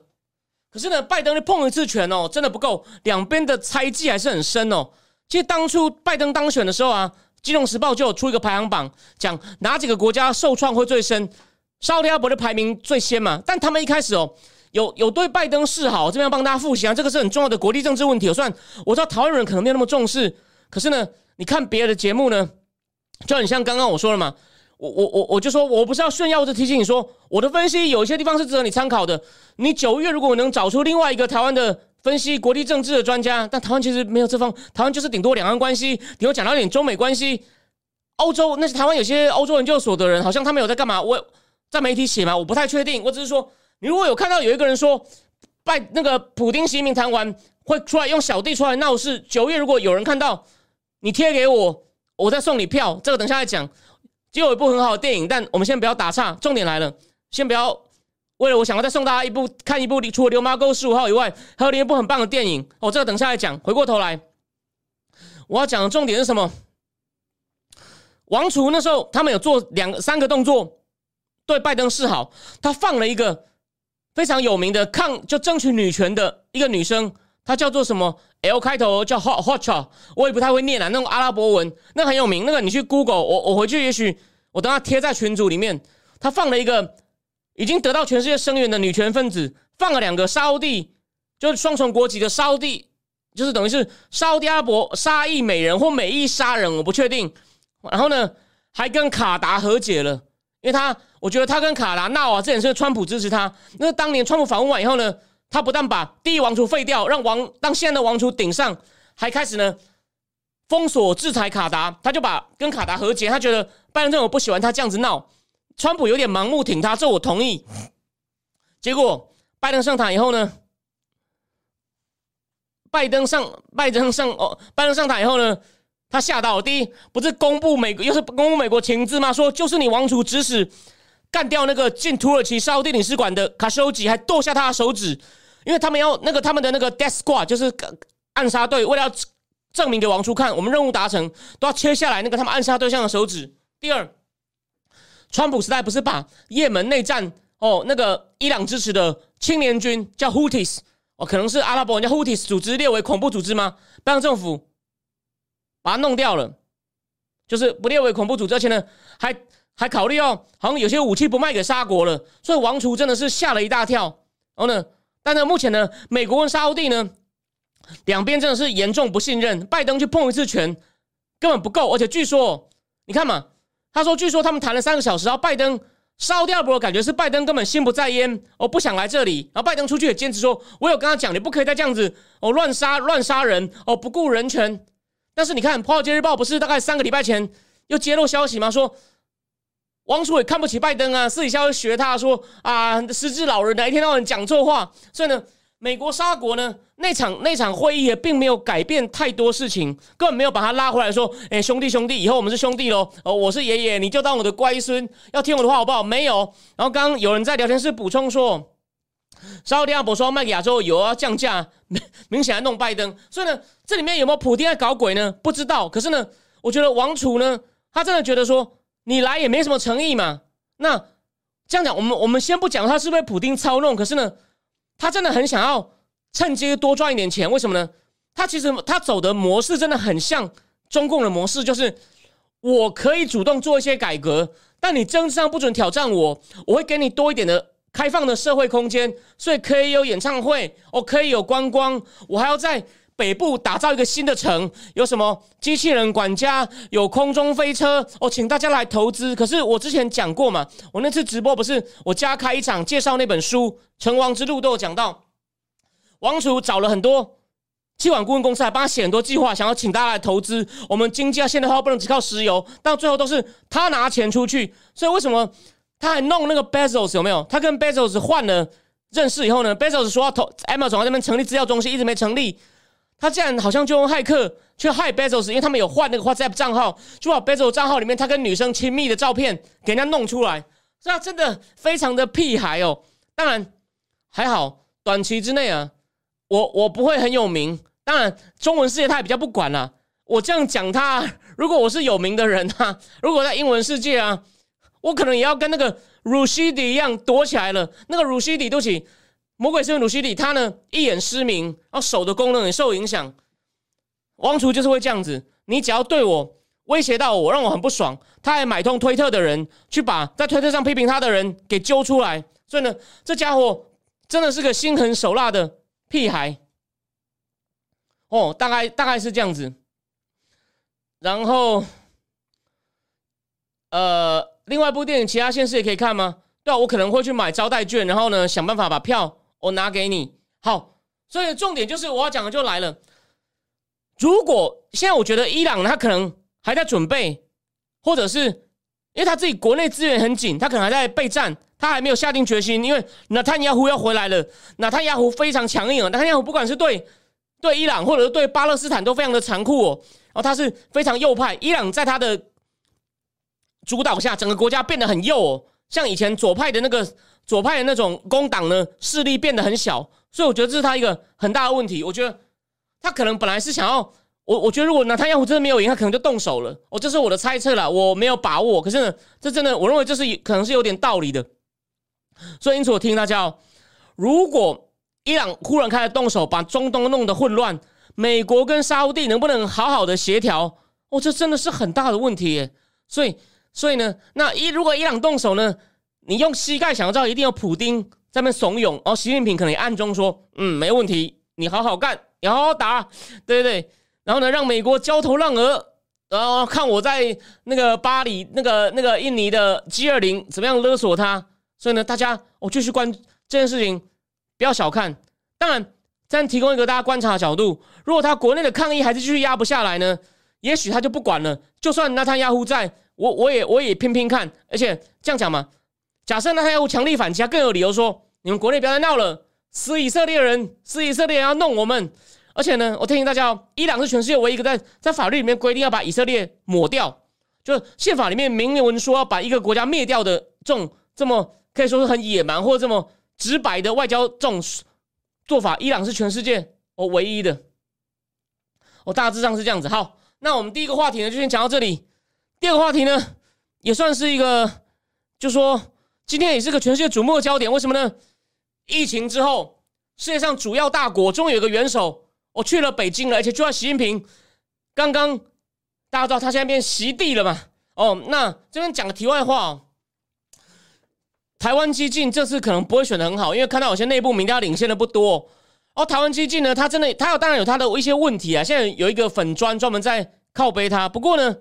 可是呢，拜登就碰一次拳哦，真的不够，两边的猜忌还是很深哦。其实当初拜登当选的时候啊，《金融时报》就有出一个排行榜，讲哪几个国家受创会最深，沙特阿伯的排名最先嘛。但他们一开始哦，有有对拜登示好，这边要帮大家复习啊，这个是很重要的国际政治问题。我算我知道台湾人可能没有那么重视，可是呢，你看别的节目呢，就很像刚刚我说了嘛。我我我我就说，我不是要炫耀，我就提醒你说，我的分析有一些地方是值得你参考的。你九月如果能找出另外一个台湾的分析国际政治的专家，但台湾其实没有这方，台湾就是顶多两岸关系，顶多讲到一点中美关系。欧洲那是台湾有些欧洲研究所的人，好像他们有在干嘛？我在媒体写嘛，我不太确定。我只是说，你如果有看到有一个人说拜那个普丁习近平谈完会出来用小弟出来闹事，九月如果有人看到你贴给我，我再送你票，这个等下再讲。就有一部很好的电影，但我们先不要打岔。重点来了，先不要为了我想要再送大家一部看一部除了《流氓沟十五号》以外，还有另一部很棒的电影。哦，这个等下来讲。回过头来，我要讲的重点是什么？王储那时候他们有做两三个动作，对拜登示好。他放了一个非常有名的抗就争取女权的一个女生，她叫做什么？L 开头叫 Hot Hotcha，我也不太会念啊，那种阿拉伯文，那很有名。那个你去 Google，我我回去也许我等下贴在群组里面。他放了一个已经得到全世界声援的女权分子，放了两个沙地，就是双重国籍的沙地，就是等于是沙特阿拉伯沙裔美人或美裔杀人，我不确定。然后呢，还跟卡达和解了，因为他我觉得他跟卡达闹啊，这也是川普支持他。那当年川普访问完以后呢？他不但把第一王储废掉，让王让现在的王储顶上，还开始呢封锁制裁卡达。他就把跟卡达和解，他觉得拜登政府不喜欢他这样子闹，川普有点盲目挺他，这我同意。结果拜登上台以后呢，拜登上拜登上哦，拜登上台以后呢，他吓到了。第一，不是公布美国又是公布美国情资吗？说就是你王储指使干掉那个进土耳其沙地领事馆的卡修吉，还剁下他的手指，因为他们要那个他们的那个 death squad 就是暗杀队，为了要证明给王叔看，我们任务达成都要切下来那个他们暗杀对象的手指。第二，川普时代不是把也门内战哦那个伊朗支持的青年军叫 Houthis。哦，可能是阿拉伯人家 Houthis 组织列为恐怖组织吗？拜登政府把它弄掉了，就是不列为恐怖组织，而且呢，还还考虑哦，好像有些武器不卖给沙国了，所以王储真的是吓了一大跳。然后呢，但是目前呢，美国跟沙乌地呢，两边真的是严重不信任，拜登去碰一次拳根本不够，而且据说你看嘛，他说据说他们谈了三个小时，然后拜登。烧掉不？感觉是拜登根本心不在焉，哦，不想来这里。然后拜登出去也坚持说：“我有跟他讲，你不可以再这样子哦，乱杀乱杀人哦，不顾人权。”但是你看《华尔街日报》不是大概三个礼拜前又揭露消息吗？说王储也看不起拜登啊，私底下会学他说啊，失智老人哪一天到晚讲错话。所以呢。美国沙国呢？那场那场会议也并没有改变太多事情，根本没有把他拉回来说：“哎，兄弟兄弟，以后我们是兄弟喽！哦，我是爷爷，你就当我的乖孙，要听我的话好不好？”没有。然后刚刚有人在聊天室补充说，沙特阿拉伯说卖给亚洲油要降价，明显在弄拜登。所以呢，这里面有没有普京在搞鬼呢？不知道。可是呢，我觉得王储呢，他真的觉得说你来也没什么诚意嘛。那这样讲，我们我们先不讲他是不是普京操弄，可是呢？他真的很想要趁机多赚一点钱，为什么呢？他其实他走的模式真的很像中共的模式，就是我可以主动做一些改革，但你政治上不准挑战我，我会给你多一点的开放的社会空间，所以可以有演唱会，我可以有观光，我还要在北部打造一个新的城，有什么机器人管家，有空中飞车，哦，请大家来投资。可是我之前讲过嘛，我那次直播不是我加开一场介绍那本书。成王之路都有讲到，王储找了很多气管顾问公司来帮他写很多计划，想要请大家来投资。我们经济要现代化，不能只靠石油。到最后都是他拿钱出去，所以为什么他还弄那个 Bezos 有没有？他跟 Bezos 换了认识以后呢？Bezos 说要投 Amazon 这边成立资料中心，一直没成立。他竟然好像就用骇客去害 Bezos，因为他们有换那个 WhatsApp 账号，就把 Bezos 账号里面他跟女生亲密的照片给人家弄出来。这真的非常的屁孩哦。当然。还好，短期之内啊，我我不会很有名。当然，中文世界他也比较不管啦。我这样讲他，如果我是有名的人啊，如果在英文世界啊，我可能也要跟那个鲁西迪一样躲起来了。那个鲁西迪，对不起，魔鬼是鲁西里，他呢一眼失明，然后手的功能也受影响。王厨就是会这样子，你只要对我威胁到我，让我很不爽，他还买通推特的人去把在推特上批评他的人给揪出来。所以呢，这家伙。真的是个心狠手辣的屁孩，哦，大概大概是这样子。然后，呃，另外一部电影，其他县市也可以看吗？对啊，我可能会去买招待券，然后呢，想办法把票我拿给你。好，所以重点就是我要讲的就来了。如果现在我觉得伊朗他可能还在准备，或者是因为他自己国内资源很紧，他可能还在备战。他还没有下定决心，因为纳坦亚胡要回来了。纳坦亚胡非常强硬啊，纳坦亚胡不管是对对伊朗，或者是对巴勒斯坦，都非常的残酷哦。然后他是非常右派，伊朗在他的主导下，整个国家变得很右哦。像以前左派的那个左派的那种工党呢，势力变得很小。所以我觉得这是他一个很大的问题。我觉得他可能本来是想要我，我觉得如果纳坦亚胡真的没有赢，他可能就动手了。哦，这是我的猜测了，我没有把握。可是呢，这真的，我认为这是可能是有点道理的。所以，因此我提醒大家哦，如果伊朗忽然开始动手，把中东弄得混乱，美国跟沙地能不能好好的协调？哦，这真的是很大的问题耶。所以，所以呢，那伊如果伊朗动手呢，你用膝盖想要知道，一定有普丁在那怂恿，哦，习近平可能暗中说，嗯，没问题，你好好干，你好好打，对对对，然后呢，让美国焦头烂额，然后看我在那个巴黎、那个那个印尼的 G 二零怎么样勒索他。所以呢，大家我继续关这件事情，不要小看。当然，这样提供一个大家观察的角度。如果他国内的抗议还是继续压不下来呢，也许他就不管了。就算纳坦亚胡在，我我也我也拼拼看。而且这样讲嘛，假设呢，他要强力反击，他更有理由说你们国内不要再闹了，死以色列人，死以色列人要弄我们。而且呢，我提醒大家哦，伊朗是全世界唯一一个在在法律里面规定要把以色列抹掉，就是宪法里面明文说要把一个国家灭掉的这种这么可以说是很野蛮或者这么直白的外交这种做法，伊朗是全世界哦唯一的。我大致上是这样子。好，那我们第一个话题呢就先讲到这里。第二个话题呢也算是一个，就说今天也是个全世界瞩目的焦点。为什么呢？疫情之后，世界上主要大国终于有个元首。我去了北京了，而且就在习近平刚刚，大家知道他现在变习地了嘛？哦，那这边讲个题外话哦，台湾激进这次可能不会选的很好，因为看到有些内部民调领先的不多。哦，台湾激进呢，他真的，他有当然有他的一些问题啊。现在有一个粉砖专门在靠背他，不过呢，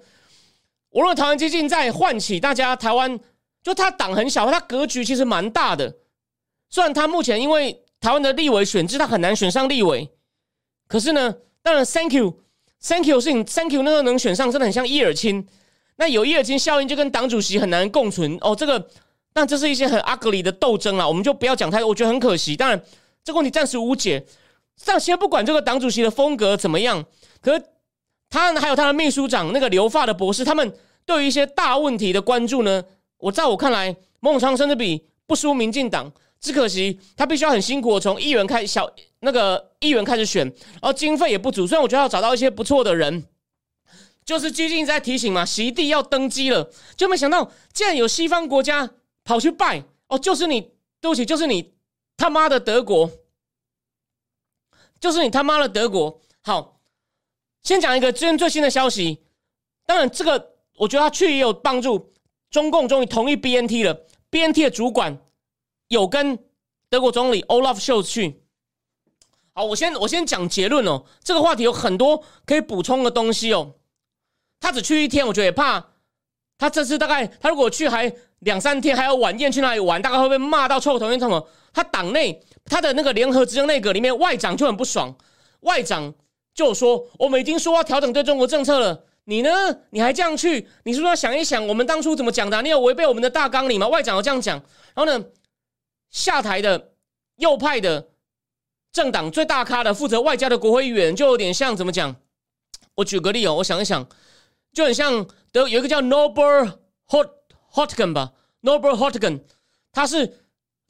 无论台湾激进在唤起大家，台湾就他党很小，他格局其实蛮大的。虽然他目前因为台湾的立委选制，他很难选上立委。可是呢，当然，Thank you，Thank you 是你 Thank you 那个能选上，真的很像伊尔钦。那有伊尔钦效应，就跟党主席很难共存哦。这个，但这是一些很 ugly 的斗争啊，我们就不要讲太多。我觉得很可惜。当然，这个问题暂时无解。但先不管这个党主席的风格怎么样，可是他还有他的秘书长那个留发的博士，他们对于一些大问题的关注呢，我在我看来，孟永昌甚至比不输民进党。只可惜他必须要很辛苦，从议员开小那个议员开始选，然后经费也不足。虽然我觉得要找到一些不错的人，就是最近在提醒嘛，席地要登基了，就没想到竟然有西方国家跑去拜哦，就是你对不起，就是你他妈的德国，就是你他妈的德国。好，先讲一个最最新的消息，当然这个我觉得他去也有帮助，中共终于同意 BNT 了，BNT 的主管。有跟德国总理 Olaf Scholz 去，好，我先我先讲结论哦。这个话题有很多可以补充的东西哦。他只去一天，我觉得也怕他这次大概他如果去还两三天，还要晚宴去哪里玩，大概会被骂到臭头。因为什么？他党内他的那个联合执政内阁里面外长就很不爽，外长就说我们已经说要调整对中国政策了，你呢？你还这样去？你是不是要想一想我们当初怎么讲的？你有违背我们的大纲里吗？外长要这样讲，然后呢？下台的右派的政党最大咖的负责外交的国会议员，就有点像怎么讲？我举个例哦，我想一想，就很像德有一个叫 norber Hot Hotgen 吧 norber Hotgen，他是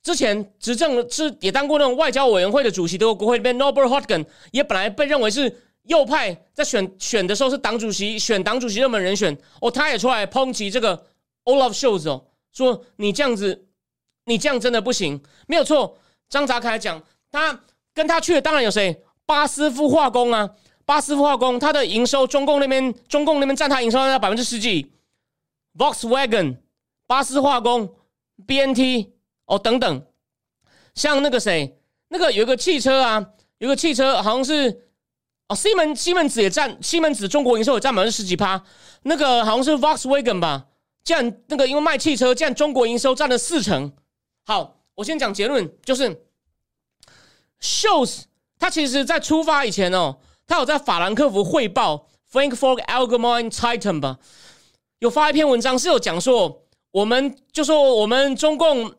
之前执政是也当过那种外交委员会的主席，德国国会里面 norber Hotgen 也本来被认为是右派，在选选的时候是党主席选党主席热门人选哦，他也出来抨击这个 Olaf Scholz 哦，说你这样子。你这样真的不行，没有错。张扎凯讲，他跟他去的当然有谁？巴斯夫化工啊，巴斯夫化工，他的营收，中共那边，中共那边占他营收在百分之十几。Volkswagen，巴斯化工，BNT，哦等等，像那个谁，那个有一个汽车啊，有个汽车好像是哦，西门西门子也占，西门子中国营收也占百分之十几趴。那个好像是 Volkswagen 吧，这样那个因为卖汽车，这样中国营收占了四成。好，我先讲结论，就是，Shows 他其实在出发以前哦，他有在法兰克福汇报 Frankfurt Allgemeine Zeitung 吧，有发一篇文章，是有讲说，我们就说我们中共，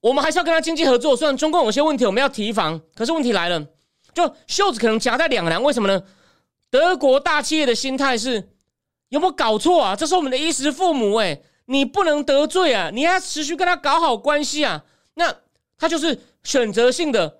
我们还是要跟他经济合作，虽然中共有些问题我们要提防，可是问题来了，就袖子可能夹在两难，为什么呢？德国大企业的心态是有没有搞错啊？这是我们的衣食父母哎。你不能得罪啊！你要持续跟他搞好关系啊！那他就是选择性的，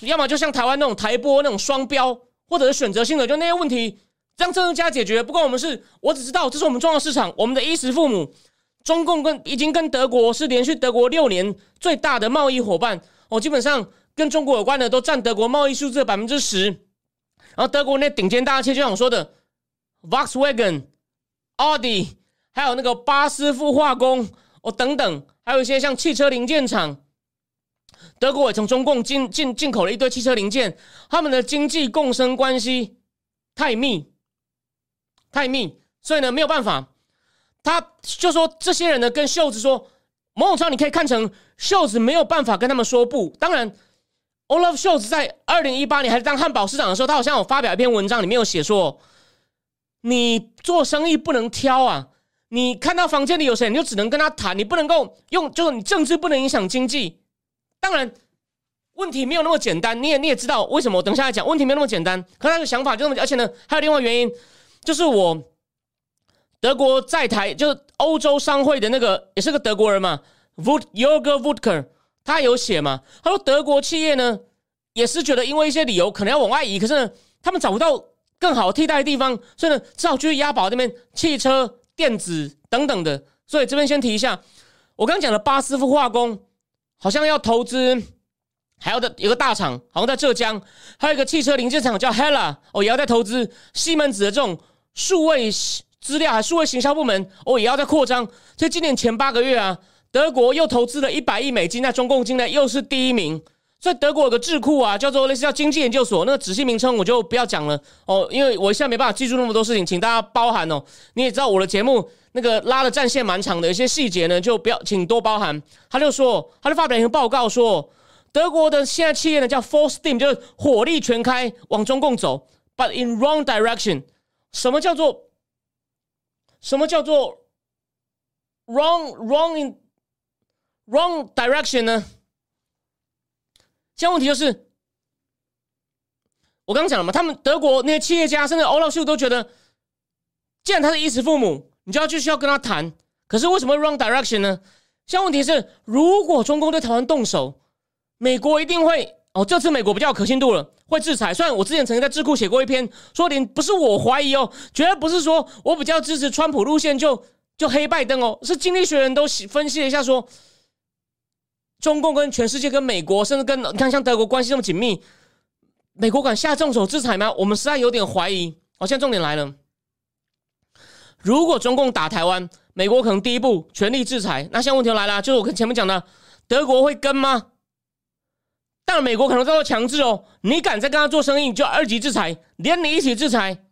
要么就像台湾那种台波那种双标，或者是选择性的，就那些问题让政治家解决，不过我们是。我只知道这是我们重要市场，我们的衣食父母。中共跟已经跟德国是连续德国六年最大的贸易伙伴哦，基本上跟中国有关的都占德国贸易数字的百分之十。然后德国那顶尖大企业，就像我说的，Volkswagen、奥迪。还有那个巴斯夫化工哦，等等，还有一些像汽车零件厂，德国也从中共进进进口了一堆汽车零件，他们的经济共生关系太密，太密，所以呢没有办法，他就说这些人呢跟袖子说，某种程度你可以看成袖子没有办法跟他们说不。当然，Olaf Scholz 在二零一八年还是当汉堡市长的时候，他好像有发表一篇文章，里面有写说，你做生意不能挑啊。你看到房间里有谁，你就只能跟他谈，你不能够用，就是你政治不能影响经济，当然问题没有那么简单，你也你也知道为什么？我等下来讲，问题没有那么简单。可他的想法就那么，而且呢，还有另外原因，就是我德国在台，就是欧洲商会的那个，也是个德国人嘛，Wood Yoga Woodker，他有写嘛？他说德国企业呢，也是觉得因为一些理由可能要往外移，可是呢，他们找不到更好替代的地方，所以呢，只好去押宝那边汽车、电子等等的。所以这边先提一下，我刚刚讲的巴斯夫化工。好像要投资，还有的有个大厂，好像在浙江，还有一个汽车零件厂叫 Hella，哦，也要在投资西门子的这种数位资料，还数位行销部门，哦，也要在扩张。所以今年前八个月啊，德国又投资了一百亿美金，在中共境内又是第一名。所以德国有个智库啊，叫做类似叫经济研究所，那个仔细名称我就不要讲了哦，因为我现在没办法记住那么多事情，请大家包涵哦。你也知道我的节目。那个拉的战线蛮长的，一些细节呢，就不要请多包涵。他就说，他就发表一个报告说，德国的现在企业呢叫 full steam，就是火力全开往中共走，but in wrong direction。什么叫做什么叫做 wrong wrong in wrong direction 呢？现在问题就是，我刚刚讲了嘛，他们德国那些企业家，甚至欧老师都觉得，既然他是衣食父母。你就要继续要跟他谈，可是为什么 wrong direction 呢？现在问题是，如果中共对台湾动手，美国一定会哦，这次美国比较有可信度了，会制裁。虽然我之前曾经在智库写过一篇，说连不是我怀疑哦，绝对不是说我比较支持川普路线就就黑拜登哦，是经济学人都分析了一下说，中共跟全世界跟美国，甚至跟你看像德国关系这么紧密，美国敢下重手制裁吗？我们实在有点怀疑。好，现在重点来了。如果中共打台湾，美国可能第一步全力制裁。那现在问题来了，就是我跟前面讲的，德国会跟吗？但美国可能在做强制哦，你敢再跟他做生意，就二级制裁，连你一起制裁。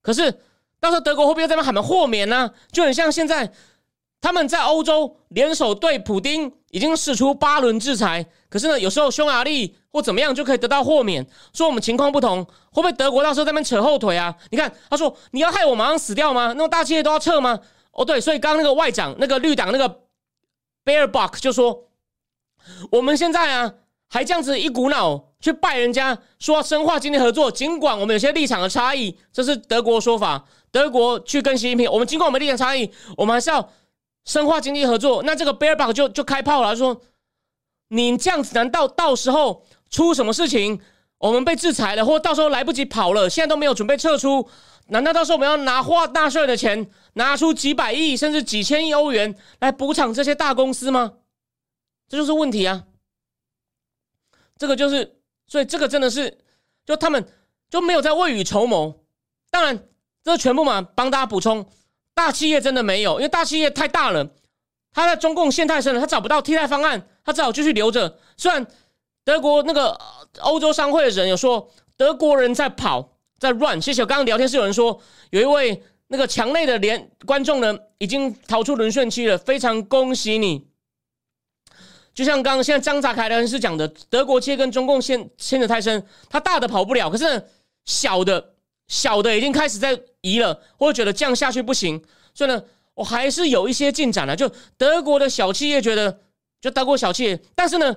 可是到时候德国会不会在那喊们豁免呢？就很像现在他们在欧洲联手对普丁已经使出八轮制裁。可是呢，有时候匈牙利或怎么样就可以得到豁免，说我们情况不同，会不会德国到时候在那边扯后腿啊？你看，他说你要害我马上死掉吗？那么大企业都要撤吗？哦，对，所以刚刚那个外长，那个绿党那个 Bearbock 就说，我们现在啊还这样子一股脑去拜人家，说要深化经济合作，尽管我们有些立场的差异，这是德国说法，德国去跟习近平，我们尽管我们立场差异，我们还是要深化经济合作。那这个 Bearbock 就就开炮了，说。你这样子，难道到时候出什么事情，我们被制裁了，或到时候来不及跑了，现在都没有准备撤出？难道到时候我们要拿花纳税的钱，拿出几百亿甚至几千亿欧元来补偿这些大公司吗？这就是问题啊！这个就是，所以这个真的是，就他们就没有在未雨绸缪。当然，这全部嘛，帮大家补充，大企业真的没有，因为大企业太大了。他在中共陷太深了，他找不到替代方案，他只好继续留着。虽然德国那个欧洲商会的人有说德国人在跑在 run，谢谢。刚刚聊天室有人说有一位那个墙内的连观众呢已经逃出轮旋期了，非常恭喜你。就像刚刚现在张杂凯的人是讲的，德国切跟中共陷陷得太深，他大的跑不了，可是小的小的已经开始在移了，或者觉得这样下去不行，所以呢。我还是有一些进展的，就德国的小企业觉得，就德国小企业，但是呢，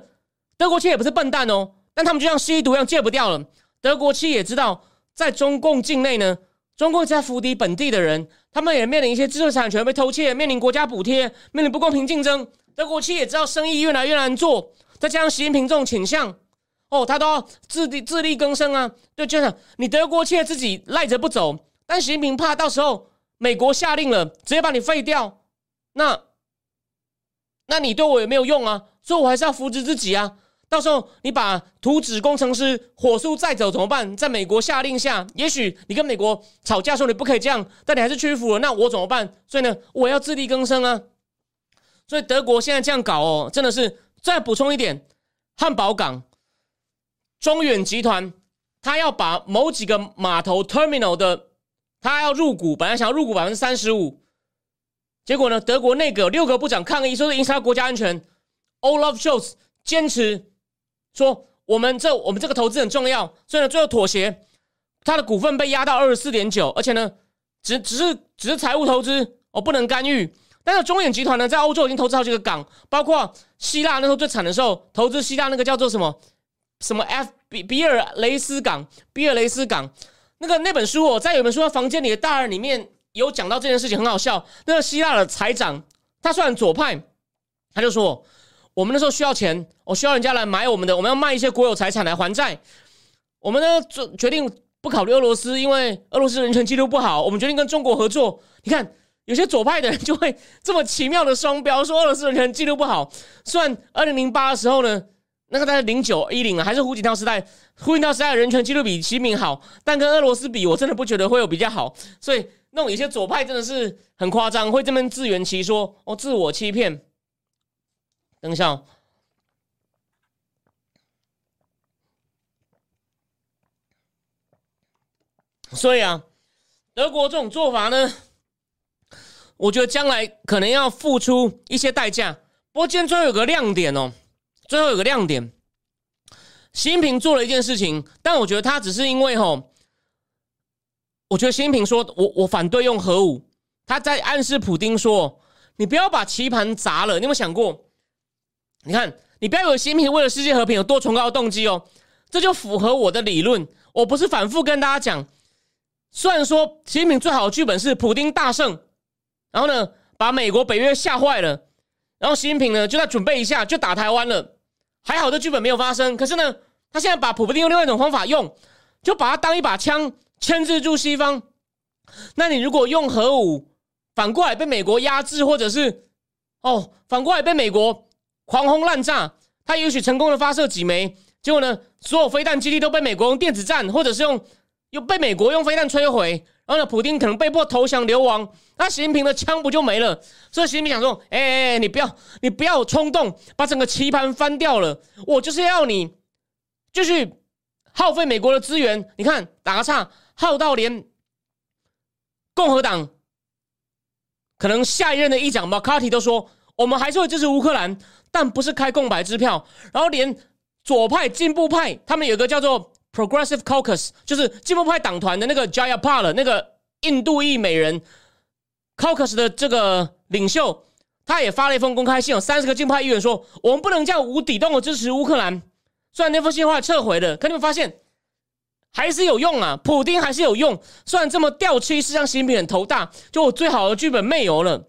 德国企业也不是笨蛋哦，但他们就像吸毒一样戒不掉了。德国企业也知道，在中共境内呢，中共在扶敌本地的人，他们也面临一些知识产权被偷窃，面临国家补贴，面临不公平竞争。德国企业也知道生意越来越难做，再加上习近平这种倾向，哦，他都要自力自力更生啊。对，就像你德国企业自己赖着不走，但习近平怕到时候。美国下令了，直接把你废掉，那，那你对我也没有用啊，所以我还是要扶持自己啊。到时候你把图纸工程师火速载走怎么办？在美国下令下，也许你跟美国吵架说你不可以这样，但你还是屈服了，那我怎么办？所以呢，我要自力更生啊。所以德国现在这样搞哦，真的是再补充一点，汉堡港、中远集团，他要把某几个码头 terminal 的。他要入股，本来想要入股百分之三十五，结果呢，德国内阁六个部长抗议，说是影响国家安全。Olaf Scholz 坚持说，我们这我们这个投资很重要，所以呢，最后妥协，他的股份被压到二十四点九，而且呢，只只是只是财务投资，哦，不能干预。但是中远集团呢，在欧洲已经投资好几个港，包括希腊那时候最惨的时候，投资希腊那个叫做什么什么 F 比比尔雷斯港，比尔雷斯港那个那本书哦，在有本书的房间里的大人里面有讲到这件事情，很好笑。那个希腊的财长，他虽然左派，他就说我们那时候需要钱，我需要人家来买我们的，我们要卖一些国有财产来还债。我们呢，就决定不考虑俄罗斯，因为俄罗斯人权记录不好。我们决定跟中国合作。你看，有些左派的人就会这么奇妙的双标，说俄罗斯人权记录不好。虽然二零零八的时候呢，那个在零九一零，还是胡锦涛时代，胡锦涛时代的人权记录比习近平好，但跟俄罗斯比，我真的不觉得会有比较好。所以，那种有些左派真的是很夸张，会这么自圆其说，哦，自我欺骗。等一下。哦所以啊，德国这种做法呢，我觉得将来可能要付出一些代价。不过今天最后有个亮点哦，最后有个亮点，习近平做了一件事情，但我觉得他只是因为吼，我觉得习近平说我我反对用核武，他在暗示普京说，你不要把棋盘砸了。你有没有想过？你看，你不要以为习近平为了世界和平有多崇高的动机哦，这就符合我的理论。我不是反复跟大家讲。虽然说习近平最好的剧本是普京大胜，然后呢把美国北约吓坏了，然后习近平呢就在准备一下就打台湾了，还好这剧本没有发生。可是呢，他现在把普布丁用另外一种方法用，就把它当一把枪牵制住西方。那你如果用核武，反过来被美国压制，或者是哦反过来被美国狂轰滥炸，他也许成功的发射几枚，结果呢所有飞弹基地都被美国用电子战或者是用。又被美国用飞弹摧毁，然后呢，普京可能被迫投降流亡，那习近平的枪不就没了？所以习近平想说：“哎哎哎，你不要，你不要冲动，把整个棋盘翻掉了。我就是要你继续耗费美国的资源。你看，打个岔，耗到连共和党可能下一任的议长马卡蒂都说，我们还是会支持乌克兰，但不是开空白支票。然后连左派、进步派，他们有个叫做。” Progressive Caucus 就是进步派党团的那个 Jayapal 那个印度裔美人 Caucus 的这个领袖，他也发了一封公开信，有三十个进步派议员说，我们不能这样无底洞的支持乌克兰。虽然那封信后来撤回了，可你们发现还是有用啊，普丁还是有用。虽然这么掉漆，是让习近平很头大，就我最好的剧本没有了。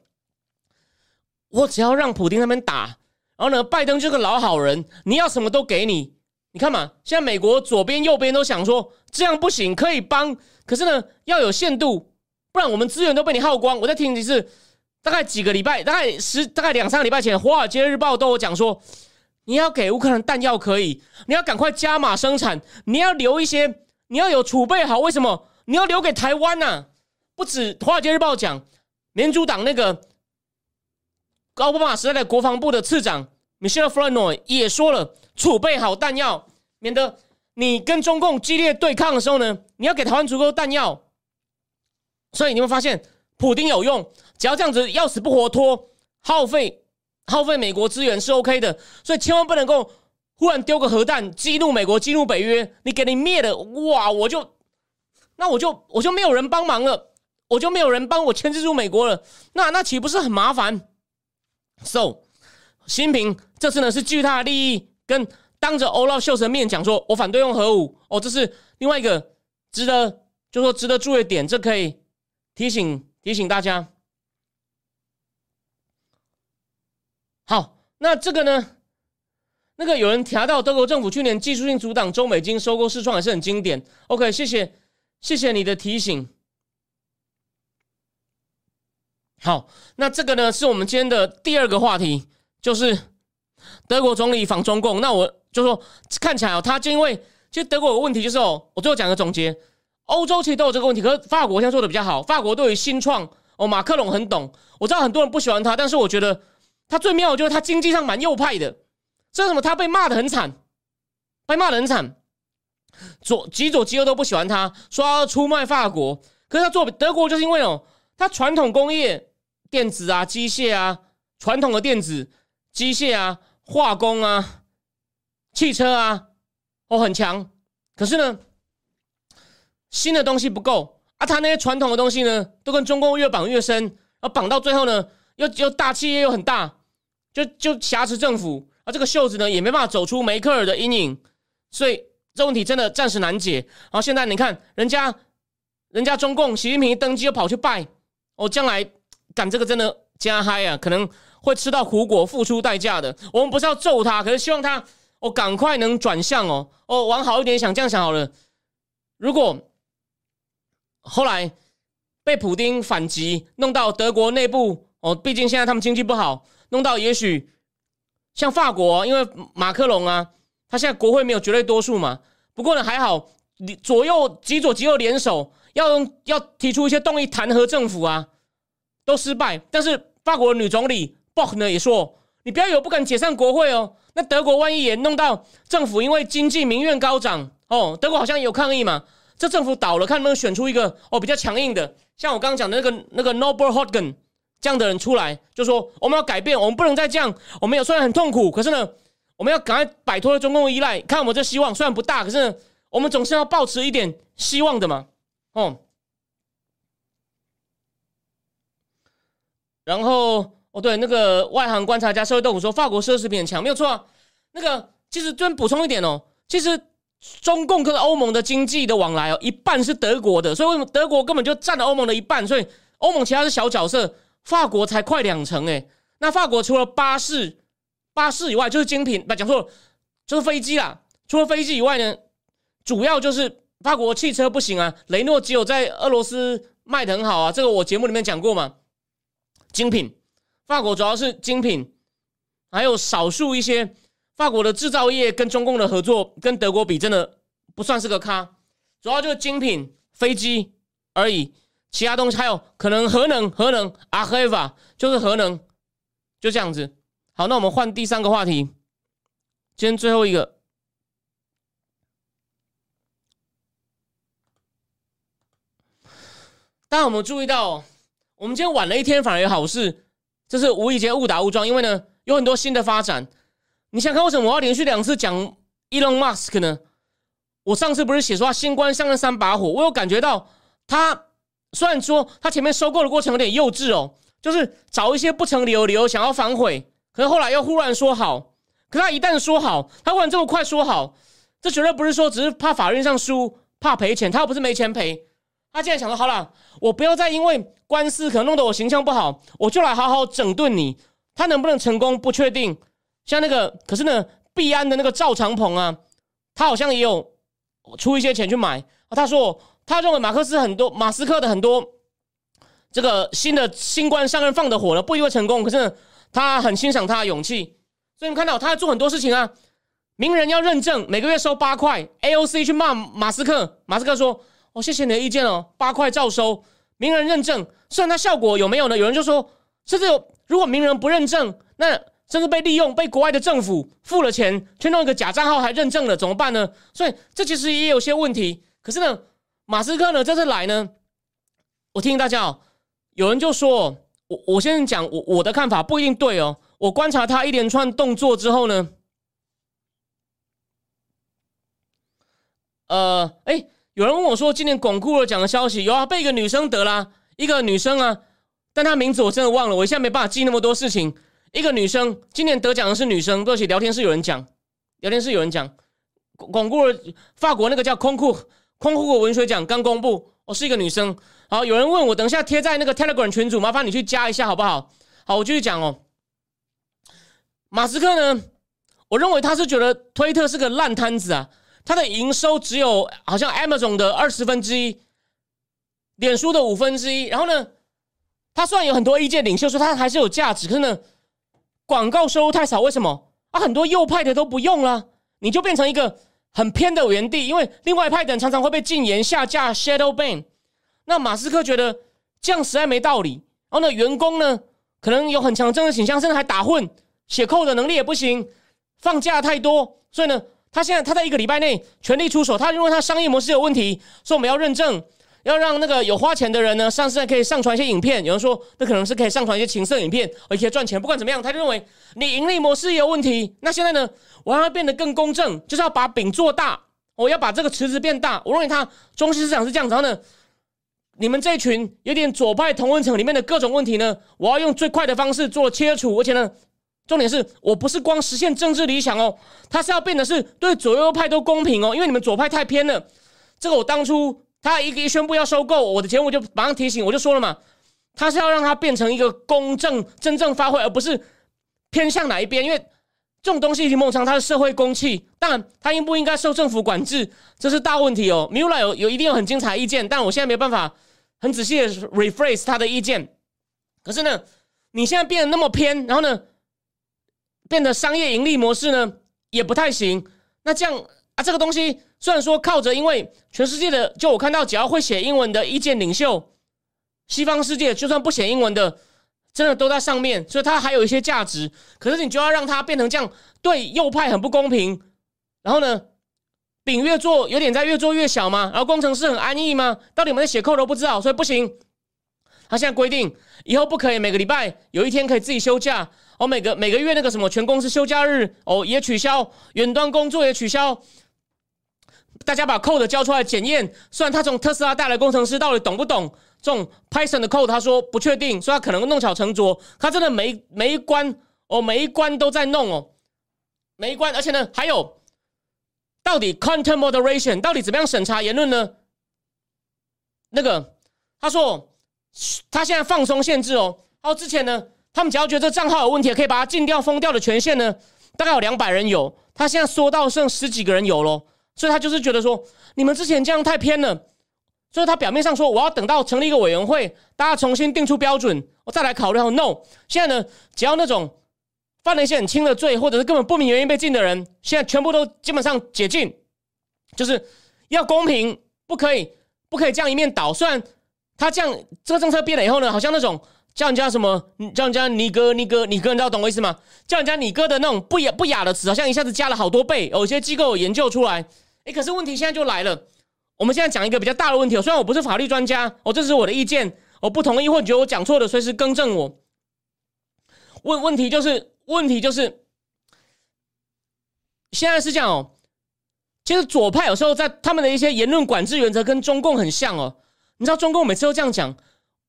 我只要让普丁那边打，然后呢，拜登这个老好人，你要什么都给你。你看嘛，现在美国左边右边都想说这样不行，可以帮，可是呢要有限度，不然我们资源都被你耗光。我在听你是大概几个礼拜，大概十大概两三个礼拜前，《华尔街日报》都有讲说，你要给乌克兰弹药可以，你要赶快加码生产，你要留一些，你要有储备好。为什么？你要留给台湾呐？不止《华尔街日报》讲，民主党那个奥巴马时代的国防部的次长 Michelle Flournoy 也说了。储备好弹药，免得你跟中共激烈对抗的时候呢，你要给台湾足够弹药。所以你会发现，普丁有用，只要这样子要死不活拖，耗费耗费美国资源是 OK 的。所以千万不能够忽然丢个核弹激怒美国，激怒北约，你给你灭了，哇！我就那我就我就没有人帮忙了，我就没有人帮我牵制住美国了，那那岂不是很麻烦？So，新平这次呢是基于他的利益。跟当着欧拉秀神面讲说，我反对用核武哦，这是另外一个值得就说值得注意的点，这可以提醒提醒大家。好，那这个呢？那个有人提到德国政府去年技术性阻挡中美金收购视创也是很经典。OK，谢谢谢谢你的提醒。好，那这个呢是我们今天的第二个话题，就是。德国总理访中共，那我就说看起来哦，他就因为其实德国有个问题，就是哦，我最后讲个总结，欧洲其实都有这个问题，可是法国现在做的比较好。法国对于新创哦，马克龙很懂，我知道很多人不喜欢他，但是我觉得他最妙的就是他经济上蛮右派的。这什么？他被骂的很惨，被骂的很惨，左极左极右都不喜欢他，说要出卖法国。可是他做德国，就是因为哦，他传统工业电子啊、机械啊，传统的电子机械啊。化工啊，汽车啊，哦很强，可是呢，新的东西不够。啊。他那些传统的东西呢，都跟中共越绑越深，而绑到最后呢，又又大企业又很大，就就挟持政府，啊这个袖子呢也没办法走出梅克尔的阴影，所以这问题真的暂时难解。然后现在你看，人家人家中共习近平一登基又跑去拜，哦，将来赶这个真的加嗨啊，可能会吃到苦果，付出代价的。我们不是要揍他，可是希望他哦赶快能转向哦哦往好一点想，这样想好了。如果后来被普丁反击，弄到德国内部哦，毕竟现在他们经济不好，弄到也许像法国，因为马克龙啊，他现在国会没有绝对多数嘛。不过呢，还好，左右极左极右联手，要用要提出一些动议弹劾政府啊，都失败。但是法国女总理 Bock 呢也说，你不要有不敢解散国会哦。那德国万一也弄到政府因为经济民怨高涨哦，德国好像有抗议嘛。这政府倒了，看能不能选出一个哦比较强硬的，像我刚刚讲的那个那个 Noble Hodgen 这样的人出来，就说我们要改变，我们不能再这样。我们有虽然很痛苦，可是呢，我们要赶快摆脱了中共的依赖。看我们这希望虽然不大，可是我们总是要保持一点希望的嘛。哦，然后哦对，那个外行观察家社会豆腐说，法国奢侈品很强，没有错啊。那个其实这边补充一点哦，其实。中共跟欧盟的经济的往来哦，一半是德国的，所以为什么德国根本就占了欧盟的一半？所以欧盟其他是小角色，法国才快两成诶。那法国除了巴士、巴士以外，就是精品，不讲错了，就是飞机啦。除了飞机以外呢，主要就是法国汽车不行啊。雷诺只有在俄罗斯卖的很好啊，这个我节目里面讲过嘛。精品，法国主要是精品，还有少数一些。法国的制造业跟中共的合作，跟德国比，真的不算是个咖，主要就是精品飞机而已，其他东西还有可能核能，核能阿赫瓦就是核能，就这样子。好，那我们换第三个话题，今天最后一个，大家有没有注意到，我们今天晚了一天反而有好事，这是无意间误打误撞，因为呢有很多新的发展。你想看为什么我要连续两次讲 Elon Musk 呢？我上次不是写说他新官上任三把火，我有感觉到他虽然说他前面收购的过程有点幼稚哦，就是找一些不成理由理由想要反悔，可是后来又忽然说好，可他一旦说好，他忽然这么快说好，这绝对不是说只是怕法院上输，怕赔钱，他又不是没钱赔，他竟然想说好了，我不要再因为官司可能弄得我形象不好，我就来好好整顿你，他能不能成功不确定。像那个，可是呢，币安的那个赵长鹏啊，他好像也有出一些钱去买。他说，他认为马克思很多马斯克的很多这个新的新官上任放的火呢，不一定会成功。可是他很欣赏他的勇气，所以你看到他在做很多事情啊。名人要认证，每个月收八块。AOC 去骂马斯克，马斯克说：“哦，谢谢你的意见哦，八块照收。”名人认证，虽然它效果有没有呢？有人就说，甚至有如果名人不认证，那。甚至被利用，被国外的政府付了钱去弄一个假账号，还认证了，怎么办呢？所以这其实也有些问题。可是呢，马斯克呢这次来呢，我提醒大家哦，有人就说，我我先讲我我的看法不一定对哦。我观察他一连串动作之后呢，呃，哎，有人问我说，今年巩固了讲的消息有啊，被一个女生得啦，一个女生啊，但她名字我真的忘了，我现在没办法记那么多事情。一个女生今年得奖的是女生，对不起聊天室有人讲，聊天室有人讲，巩固了法国那个叫空库空库文学奖刚公布，哦，是一个女生。好，有人问我，等一下贴在那个 Telegram 群组，麻烦你去加一下好不好？好，我继续讲哦。马斯克呢，我认为他是觉得推特是个烂摊子啊，他的营收只有好像 Amazon 的二十分之一，脸书的五分之一。然后呢，他虽然有很多意见领袖说他还是有价值，可是呢。广告收入太少，为什么啊？很多右派的都不用了，你就变成一个很偏的原地，因为另外派的人常常会被禁言下架 shadow ban。那马斯克觉得这样实在没道理。然后呢，员工呢可能有很强政治倾向，甚至还打混，写扣的能力也不行，放假太多，所以呢，他现在他在一个礼拜内全力出手，他认为他商业模式有问题，说我们要认证。要让那个有花钱的人呢，上市可以上传一些影片。有人说，那可能是可以上传一些情色影片，而且赚钱。不管怎么样，他就认为你盈利模式也有问题。那现在呢，我让它变得更公正，就是要把饼做大，我要把这个池子变大。我认为他中心思想是这样子。然后呢，你们这群有点左派同温层里面的各种问题呢，我要用最快的方式做切除，而且呢，重点是我不是光实现政治理想哦，它是要变得是对左右派都公平哦，因为你们左派太偏了。这个我当初他一一宣布要收购我的节目，就马上提醒，我就说了嘛，他是要让它变成一个公正、真正发挥，而不是偏向哪一边，因为这种东西，某种程度它是社会公器，当然它应不应该受政府管制，这是大问题哦。米拉有有一定有很精彩意见，但我现在没办法。很仔细的 rephrase 他的意见，可是呢，你现在变得那么偏，然后呢，变得商业盈利模式呢也不太行。那这样啊，这个东西虽然说靠着，因为全世界的，就我看到只要会写英文的意见领袖，西方世界就算不写英文的，真的都在上面，所以它还有一些价值。可是你就要让它变成这样，对右派很不公平。然后呢？饼越做有点在越做越小吗？然后工程师很安逸吗？到底我们在写扣都不知道，所以不行。他现在规定以后不可以每个礼拜有一天可以自己休假，哦，每个每个月那个什么全公司休假日哦也取消，远端工作也取消。大家把 code 交出来检验，虽然他从特斯拉带来工程师到底懂不懂这种 Python 的 code，他说不确定，说他可能弄巧成拙。他真的每每一关哦每一关都在弄哦，每一关，而且呢还有。到底 content moderation 到底怎么样审查言论呢？那个他说他现在放松限制哦。然后之前呢，他们只要觉得这账号有问题，可以把它禁掉、封掉的权限呢，大概有两百人有。他现在缩到剩十几个人有咯。所以他就是觉得说你们之前这样太偏了。所以他表面上说我要等到成立一个委员会，大家重新定出标准，我再来考虑。后 No，现在呢，只要那种。犯了一些很轻的罪，或者是根本不明原因被禁的人，现在全部都基本上解禁，就是要公平，不可以不可以这样一面倒。虽然他这样这个政策变了以后呢，好像那种叫人家什么叫人家你哥你哥你哥，你知道懂我意思吗？叫人家你哥的那种不雅不雅的词，好像一下子加了好多倍。有些机构有研究出来，哎，可是问题现在就来了。我们现在讲一个比较大的问题，虽然我不是法律专家，哦，这是我的意见，我不同意或者觉得我讲错的，随时更正我。问问题就是。问题就是，现在是这样哦。其实左派有时候在他们的一些言论管制原则跟中共很像哦。你知道中共每次都这样讲：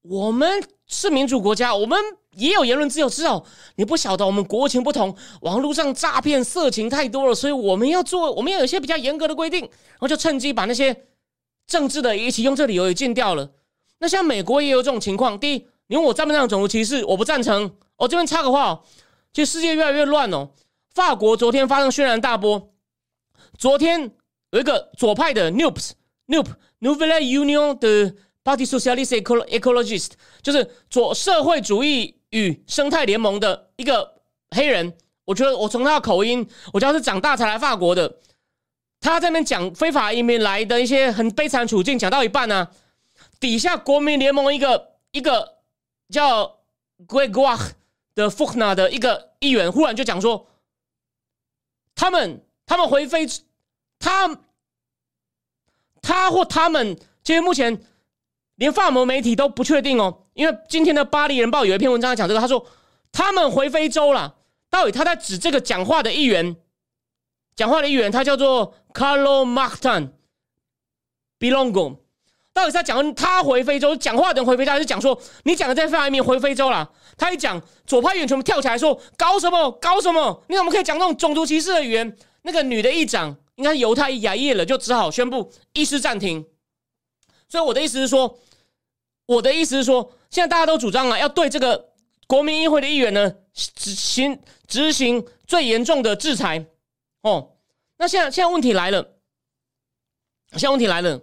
我们是民主国家，我们也有言论自由。知道你不晓得，我们国情不同，网络上诈骗色情太多了，所以我们要做，我们要有一些比较严格的规定。然后就趁机把那些政治的一起用这理由也禁掉了。那像美国也有这种情况。第一，你问我赞不赞成种族歧视？我不赞成。我这边插个话。其实世界越来越乱哦。法国昨天发生轩然大波。昨天有一个左派的 NUP，NUP，Nouvelle Union 的 Party Socialiste Ecologist，就是左社会主义与生态联盟的一个黑人。我觉得我从他的口音，我知道是长大才来法国的。他在那边讲非法移民来的一些很悲惨处境，讲到一半呢，底下国民联盟一个一个叫 Gregoire。的福纳的一个议员忽然就讲说，他们他们回非，他他或他们，其实目前连法国媒体都不确定哦，因为今天的巴黎人报有一篇文章讲这个，他说他们回非洲了，到底他在指这个讲话的议员，讲话的议员他叫做 Carlo Martin Bilongo。到底在讲他回非洲讲话的人回非洲，还是讲说你讲的这份移民回非洲了？他一讲，左派议员全部跳起来说：“搞什么？搞什么？你怎么可以讲那种种族歧视的语言？”那个女的议长应该是犹太亚裔了，就只好宣布议事暂停。所以我的意思是说，我的意思是说，现在大家都主张啊，要对这个国民议会的议员呢执行执行最严重的制裁。哦，那现在现在问题来了，现在问题来了。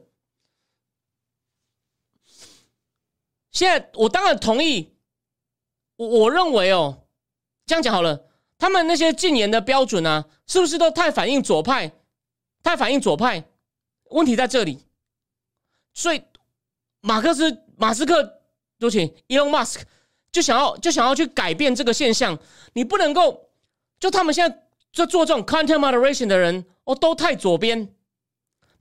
现在我当然同意，我我认为哦，这样讲好了，他们那些禁言的标准啊，是不是都太反映左派？太反映左派？问题在这里。所以马克思、马斯克，对不起，Elon Musk 就想要就想要去改变这个现象。你不能够就他们现在就做这种 content moderation 的人哦，都太左边。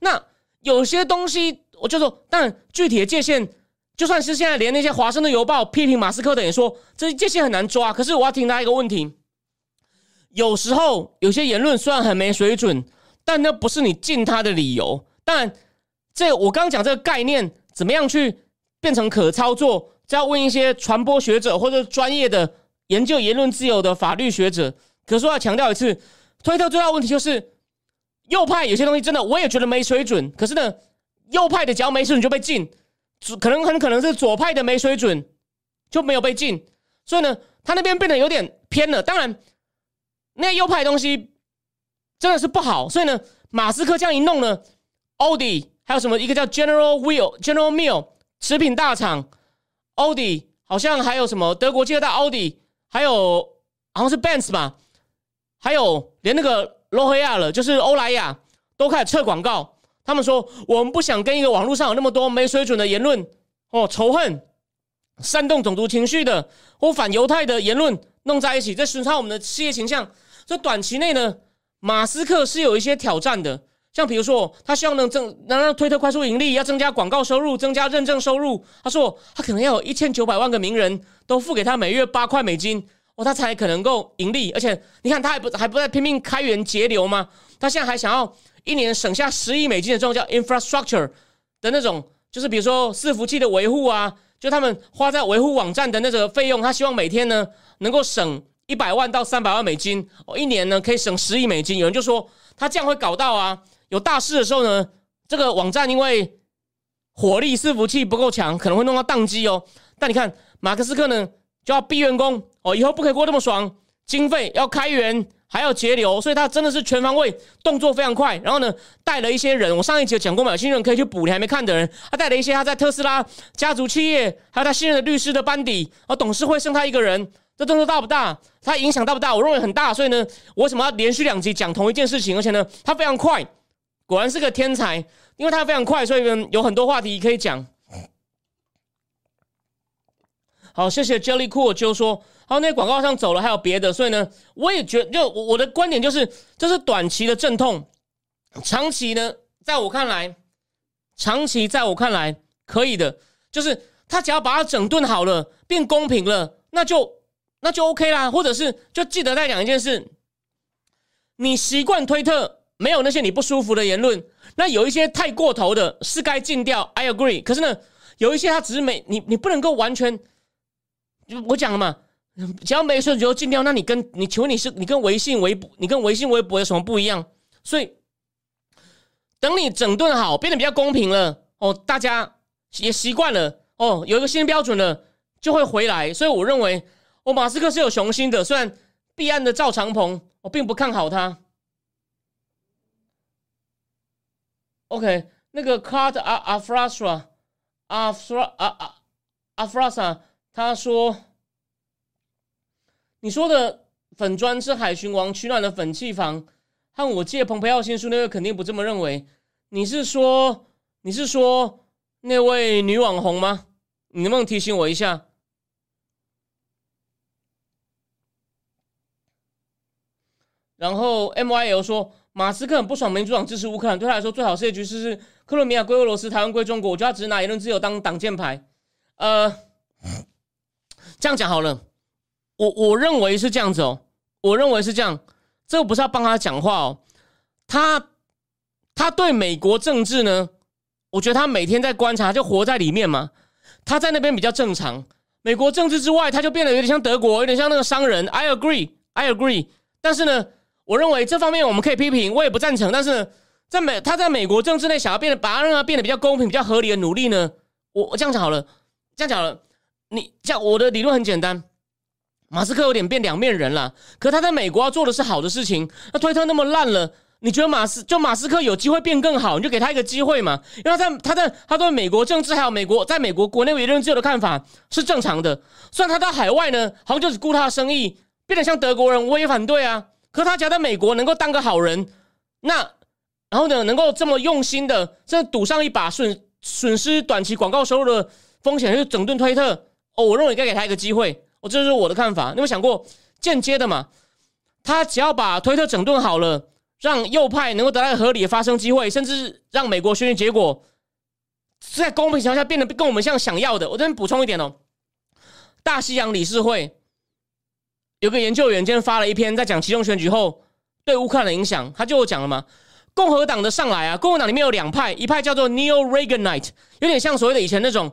那有些东西，我就说，但具体的界限。就算是现在，连那些《华盛顿邮报》批评马斯克的也说，这界限很难抓。可是我要提他一个问题：有时候有些言论虽然很没水准，但那不是你禁他的理由。但，这我刚讲这个概念，怎么样去变成可操作，只要问一些传播学者或者专业的研究言论自由的法律学者。可是我要强调一次，推特最大问题就是右派有些东西真的我也觉得没水准。可是呢，右派的只要没水准就被禁，可能很可能是左派的没水准就没有被禁。所以呢，他那边变得有点偏了。当然，那右派东西真的是不好。所以呢，马斯克这样一弄呢，奥迪还有什么一个叫 General Will General Mill 食品大厂，奥迪好像还有什么德国第二大奥迪，还有好像是 Benz 吧。还有连那个罗黑亚了，就是欧莱雅都开始撤广告。他们说我们不想跟一个网络上有那么多没水准的言论哦，仇恨、煽动种族情绪的或反犹太的言论弄在一起，这损伤我们的事业形象。所以短期内呢，马斯克是有一些挑战的。像比如说，他希望能增能让推特快速盈利，要增加广告收入，增加认证收入。他说他可能要有一千九百万个名人都付给他每月八块美金。哦，他才可能够盈利，而且你看，他还不还不在拼命开源节流吗？他现在还想要一年省下十亿美金的这种叫 infrastructure 的那种，就是比如说伺服器的维护啊，就他们花在维护网站的那个费用，他希望每天呢能够省一百万到三百万美金，哦，一年呢可以省十亿美金。有人就说他这样会搞到啊，有大事的时候呢，这个网站因为火力伺服器不够强，可能会弄到宕机哦。但你看马克思克呢？就要逼员工哦，以后不可以过这么爽，经费要开源，还要节流，所以他真的是全方位动作非常快。然后呢，带了一些人，我上一集讲过嘛，有新人可以去补，你还没看的人，他带了一些他在特斯拉家族企业，还有他信任的律师的班底，哦，董事会剩他一个人，这动作大不大？他影响大不大？我认为很大。所以呢，我为什么要连续两集讲同一件事情？而且呢，他非常快，果然是个天才，因为他非常快，所以呢，有很多话题可以讲。好，谢谢 Jelly Cool 就说，好，那广告上走了，还有别的，所以呢，我也觉就我的观点就是，这是短期的阵痛，长期呢，在我看来，长期在我看来可以的，就是他只要把它整顿好了，变公平了，那就那就 OK 啦，或者是就记得再讲一件事，你习惯推特没有那些你不舒服的言论，那有一些太过头的，是该禁掉，I agree，可是呢，有一些他只是没你，你不能够完全。我讲了嘛，只要没事就禁掉。那你跟你，请问你是你跟微信、微博，你跟微信、微博有什么不一样？所以等你整顿好，变得比较公平了哦，大家也习惯了哦，有一个新标准了，就会回来。所以我认为，我马斯克是有雄心的。虽然币安的赵长鹏，我并不看好他。OK，那个 Card 阿阿弗拉斯阿弗拉阿阿阿弗拉萨。他说：“你说的粉砖是海巡王取暖的粉气房，和我借蓬佩奥新书那位肯定不这么认为。你是说你是说那位女网红吗？你能不能提醒我一下？”然后 M Y L 说：“马斯克很不爽民主党支持乌克兰，对他来说最好世界局势是克罗米亚归俄罗斯，台湾归中国。我觉得他只是拿言论自由当挡箭牌。”呃。这样讲好了，我我认为是这样子哦，我认为是这样，这个不是要帮他讲话哦，他他对美国政治呢，我觉得他每天在观察，就活在里面嘛，他在那边比较正常。美国政治之外，他就变得有点像德国，有点像那个商人。I agree, I agree。但是呢，我认为这方面我们可以批评，我也不赞成。但是在美他在美国政治内想要变得把它让它变得比较公平、比较合理的努力呢，我我这样讲好了，这样讲了。你这样我的理论很简单，马斯克有点变两面人了。可他在美国要做的是好的事情，那推特那么烂了，你觉得马斯就马斯克有机会变更好，你就给他一个机会嘛？因为他在他在他对美国政治还有美国在美国国内言论自由的看法是正常的。虽然他到海外呢，好像就只顾他的生意，变得像德国人，我也反对啊。可他假在美国能够当个好人，那然后呢，能够这么用心的，这赌上一把损损失短期广告收入的风险，就整顿推特。哦，我认为该给他一个机会，我这是我的看法。你有想过间接的嘛？他只要把推特整顿好了，让右派能够得到合理的发声机会，甚至让美国选举结果在公平情况下变得跟我们像想要的。我这边补充一点哦，大西洋理事会有个研究员今天发了一篇在讲其中选举后对乌克兰的影响，他就讲了嘛，共和党的上来啊，共和党里面有两派，一派叫做 Neo Reaganite，有点像所谓的以前那种。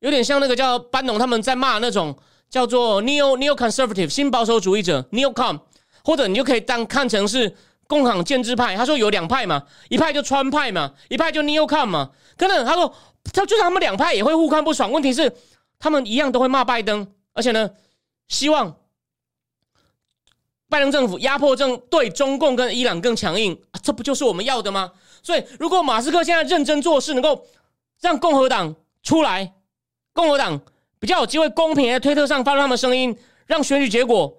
有点像那个叫班农他们在骂那种叫做 neo neo conservative 新保守主义者 neocon，或者你就可以当看成是共党建制派。他说有两派嘛，一派就川派嘛，一派就 neocon 嘛。可能他说他就算他们两派也会互看不爽。问题是他们一样都会骂拜登，而且呢，希望拜登政府压迫症对中共跟伊朗更强硬。这不就是我们要的吗？所以如果马斯克现在认真做事，能够让共和党出来。共和党比较有机会公平在推特上发出他们声音，让选举结果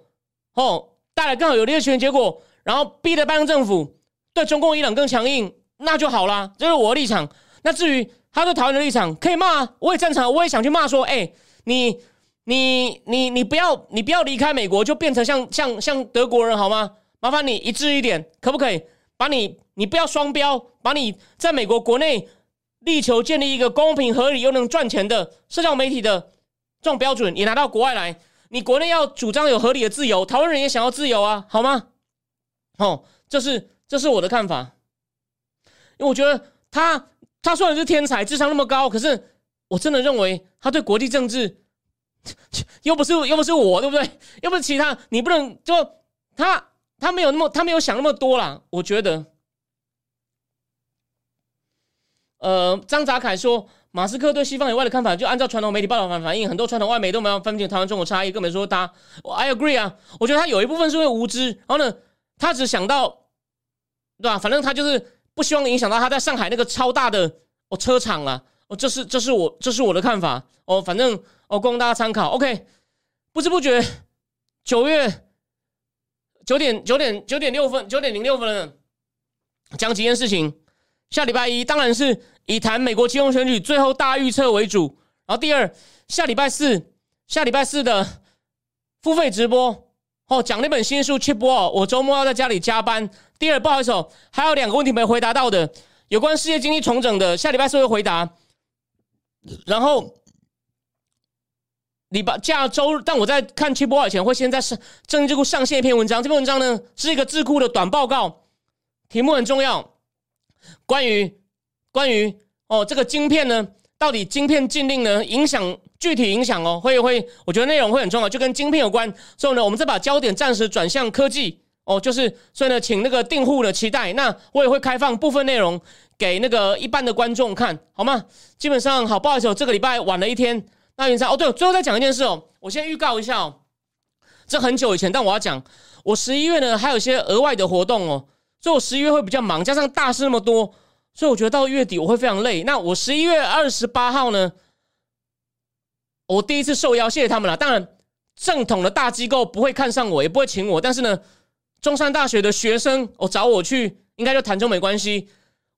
哦带来更好有利的选举结果，然后逼得拜登政府对中共伊朗更强硬，那就好啦。这是我的立场。那至于他对台湾的立场，可以骂，我也赞成，我也想去骂说，哎，你你你你不要你不要离开美国，就变成像像像德国人好吗？麻烦你一致一点，可不可以？把你你不要双标，把你在美国国内。力求建立一个公平、合理又能赚钱的社交媒体的这种标准，也拿到国外来。你国内要主张有合理的自由，台湾人也想要自由啊，好吗？哦，这是这是我的看法。因为我觉得他他虽然是天才，智商那么高，可是我真的认为他对国际政治 又不是又不是我，对不对？又不是其他，你不能就他他没有那么他没有想那么多啦，我觉得。呃，张泽凯说，马斯克对西方以外的看法，就按照传统媒体报道反反映，很多传统外媒都没有分清台湾中国差异，更别说他。I agree 啊，我觉得他有一部分是因为无知，然后呢，他只想到，对吧？反正他就是不希望影响到他在上海那个超大的哦车厂了。哦，这是这是我这是我的看法。哦，反正哦供大家参考。OK，不知不觉九月九点九点九点六分九点零六分了，讲几件事情。下礼拜一当然是。以谈美国金融选举最后大预测为主，然后第二下礼拜四下礼拜四的付费直播哦，讲那本新书《Chip Wall》，我周末要在家里加班。第二不好意思哦，还有两个问题没回答到的，有关世界经济重整的，下礼拜四会回答。然后礼拜下周，但我在看《Chip Wall》以前，会先在上政治智库上线一篇文章，这篇文章呢是一个智库的短报告，题目很重要，关于。关于哦，这个晶片呢，到底晶片禁令呢，影响具体影响哦，会会，我觉得内容会很重要，就跟晶片有关。所以呢，我们再把焦点暂时转向科技哦，就是所以呢，请那个订户的期待。那我也会开放部分内容给那个一般的观众看好吗？基本上好，不好意思，这个礼拜晚了一天。那云山哦，对，最后再讲一件事哦，我先预告一下哦，这很久以前，但我要讲，我十一月呢还有一些额外的活动哦，所以我十一月会比较忙，加上大事那么多。所以我觉得到月底我会非常累。那我十一月二十八号呢，我第一次受邀，谢谢他们了。当然，正统的大机构不会看上我，也不会请我。但是呢，中山大学的学生，我找我去，应该就谈中没关系。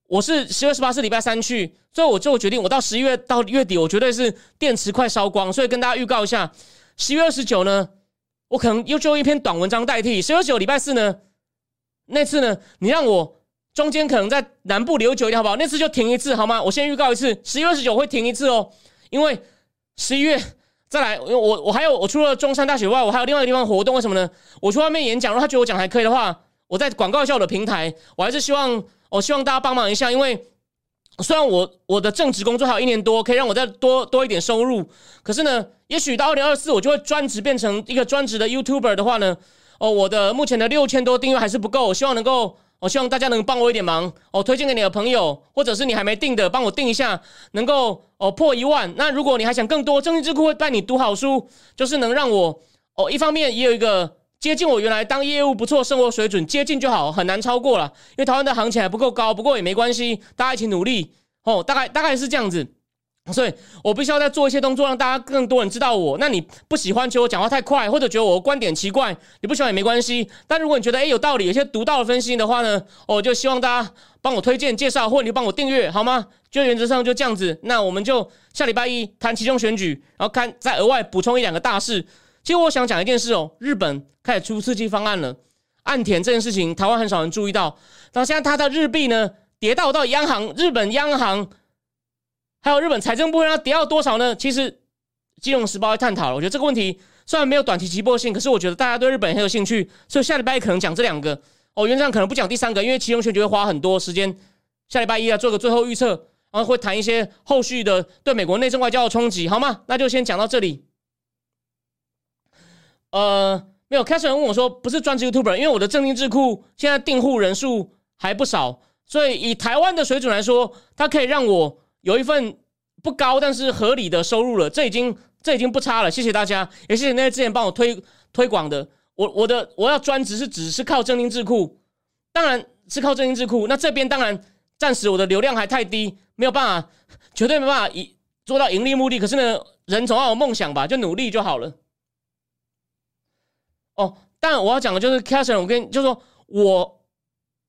我是十月十八是礼拜三去，所以我最后决定，我到十一月到月底，我绝对是电池快烧光。所以跟大家预告一下，十月二十九呢，我可能又就一篇短文章代替。十月九礼拜四呢，那次呢，你让我。中间可能在南部留久一点，好不好？那次就停一次，好吗？我先预告一次，十一月二十九会停一次哦，因为十一月再来，因为我我还有我除了中山大学外，我还有另外一个地方活动。为什么呢？我去外面演讲，如果他觉得我讲还可以的话，我在广告一下我的平台。我还是希望，我希望大家帮忙一下，因为虽然我我的正职工作还有一年多，可以让我再多多一点收入，可是呢，也许到二零二四我就会专职变成一个专职的 YouTuber 的话呢，哦，我的目前的六千多订阅还是不够，我希望能够。我希望大家能帮我一点忙，哦，推荐给你的朋友，或者是你还没订的，帮我订一下，能够哦破一万。那如果你还想更多，正义智库会带你读好书，就是能让我哦，一方面也有一个接近我原来当业务不错生活水准，接近就好，很难超过了，因为台湾的行情还不够高，不过也没关系，大家一起努力哦，大概大概是这样子。所以我必须要再做一些动作，让大家更多人知道我。那你不喜欢觉得我讲话太快，或者觉得我的观点奇怪，你不喜欢也没关系。但如果你觉得诶有道理，有些独到的分析的话呢，我就希望大家帮我推荐、介绍，或者你帮我订阅，好吗？就原则上就这样子。那我们就下礼拜一谈其中选举，然后看再额外补充一两个大事。其实我想讲一件事哦，日本开始出刺激方案了，岸田这件事情台湾很少人注意到。那现在他的日币呢跌到到央行日本央行。还有日本财政部让它跌到多少呢？其实《金融时报》会探讨了。我觉得这个问题虽然没有短期急迫性，可是我觉得大家对日本很有兴趣，所以下礼拜可能讲这两个。哦，原则上可能不讲第三个，因为其中选举会花很多时间。下礼拜一啊，做个最后预测。然后会谈一些后续的对美国内政外交的冲击，好吗？那就先讲到这里。呃，没有，开始人问我说，不是专职 YouTuber，因为我的正定智库现在订户人数还不少，所以以台湾的水准来说，它可以让我有一份不高但是合理的收入了，这已经这已经不差了。谢谢大家，也谢谢那些之前帮我推推广的。我我的我要专职是只是靠正定智库，当然是靠正定智库。那这边当然暂时我的流量还太低，没有办法，绝对没办法以做到盈利目的。可是呢，人总要有梦想吧，就努力就好了。哦，但我要讲的就是 Catherine，我跟你就是说我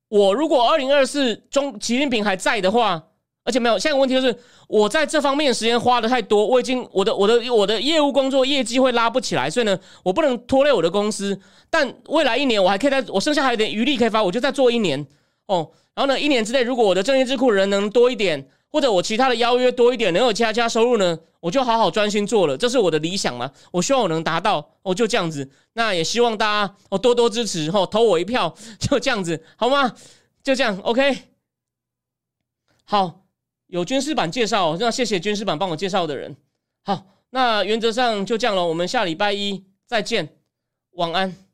我如果二零二四中习近平还在的话，而且没有，现在问题就是我在这方面时间花的太多，我已经我的我的我的业务工作业绩会拉不起来，所以呢，我不能拖累我的公司。但未来一年我还可以在我剩下还有点余力可以发，我就再做一年哦。然后呢，一年之内如果我的正业智库人能多一点。或者我其他的邀约多一点，能有加加收入呢，我就好好专心做了，这是我的理想嘛。我希望我能达到，我就这样子。那也希望大家哦多多支持，哦投我一票，就这样子，好吗？就这样，OK。好，有军事版介绍，那谢谢军事版帮我介绍的人。好，那原则上就这样了，我们下礼拜一再见，晚安。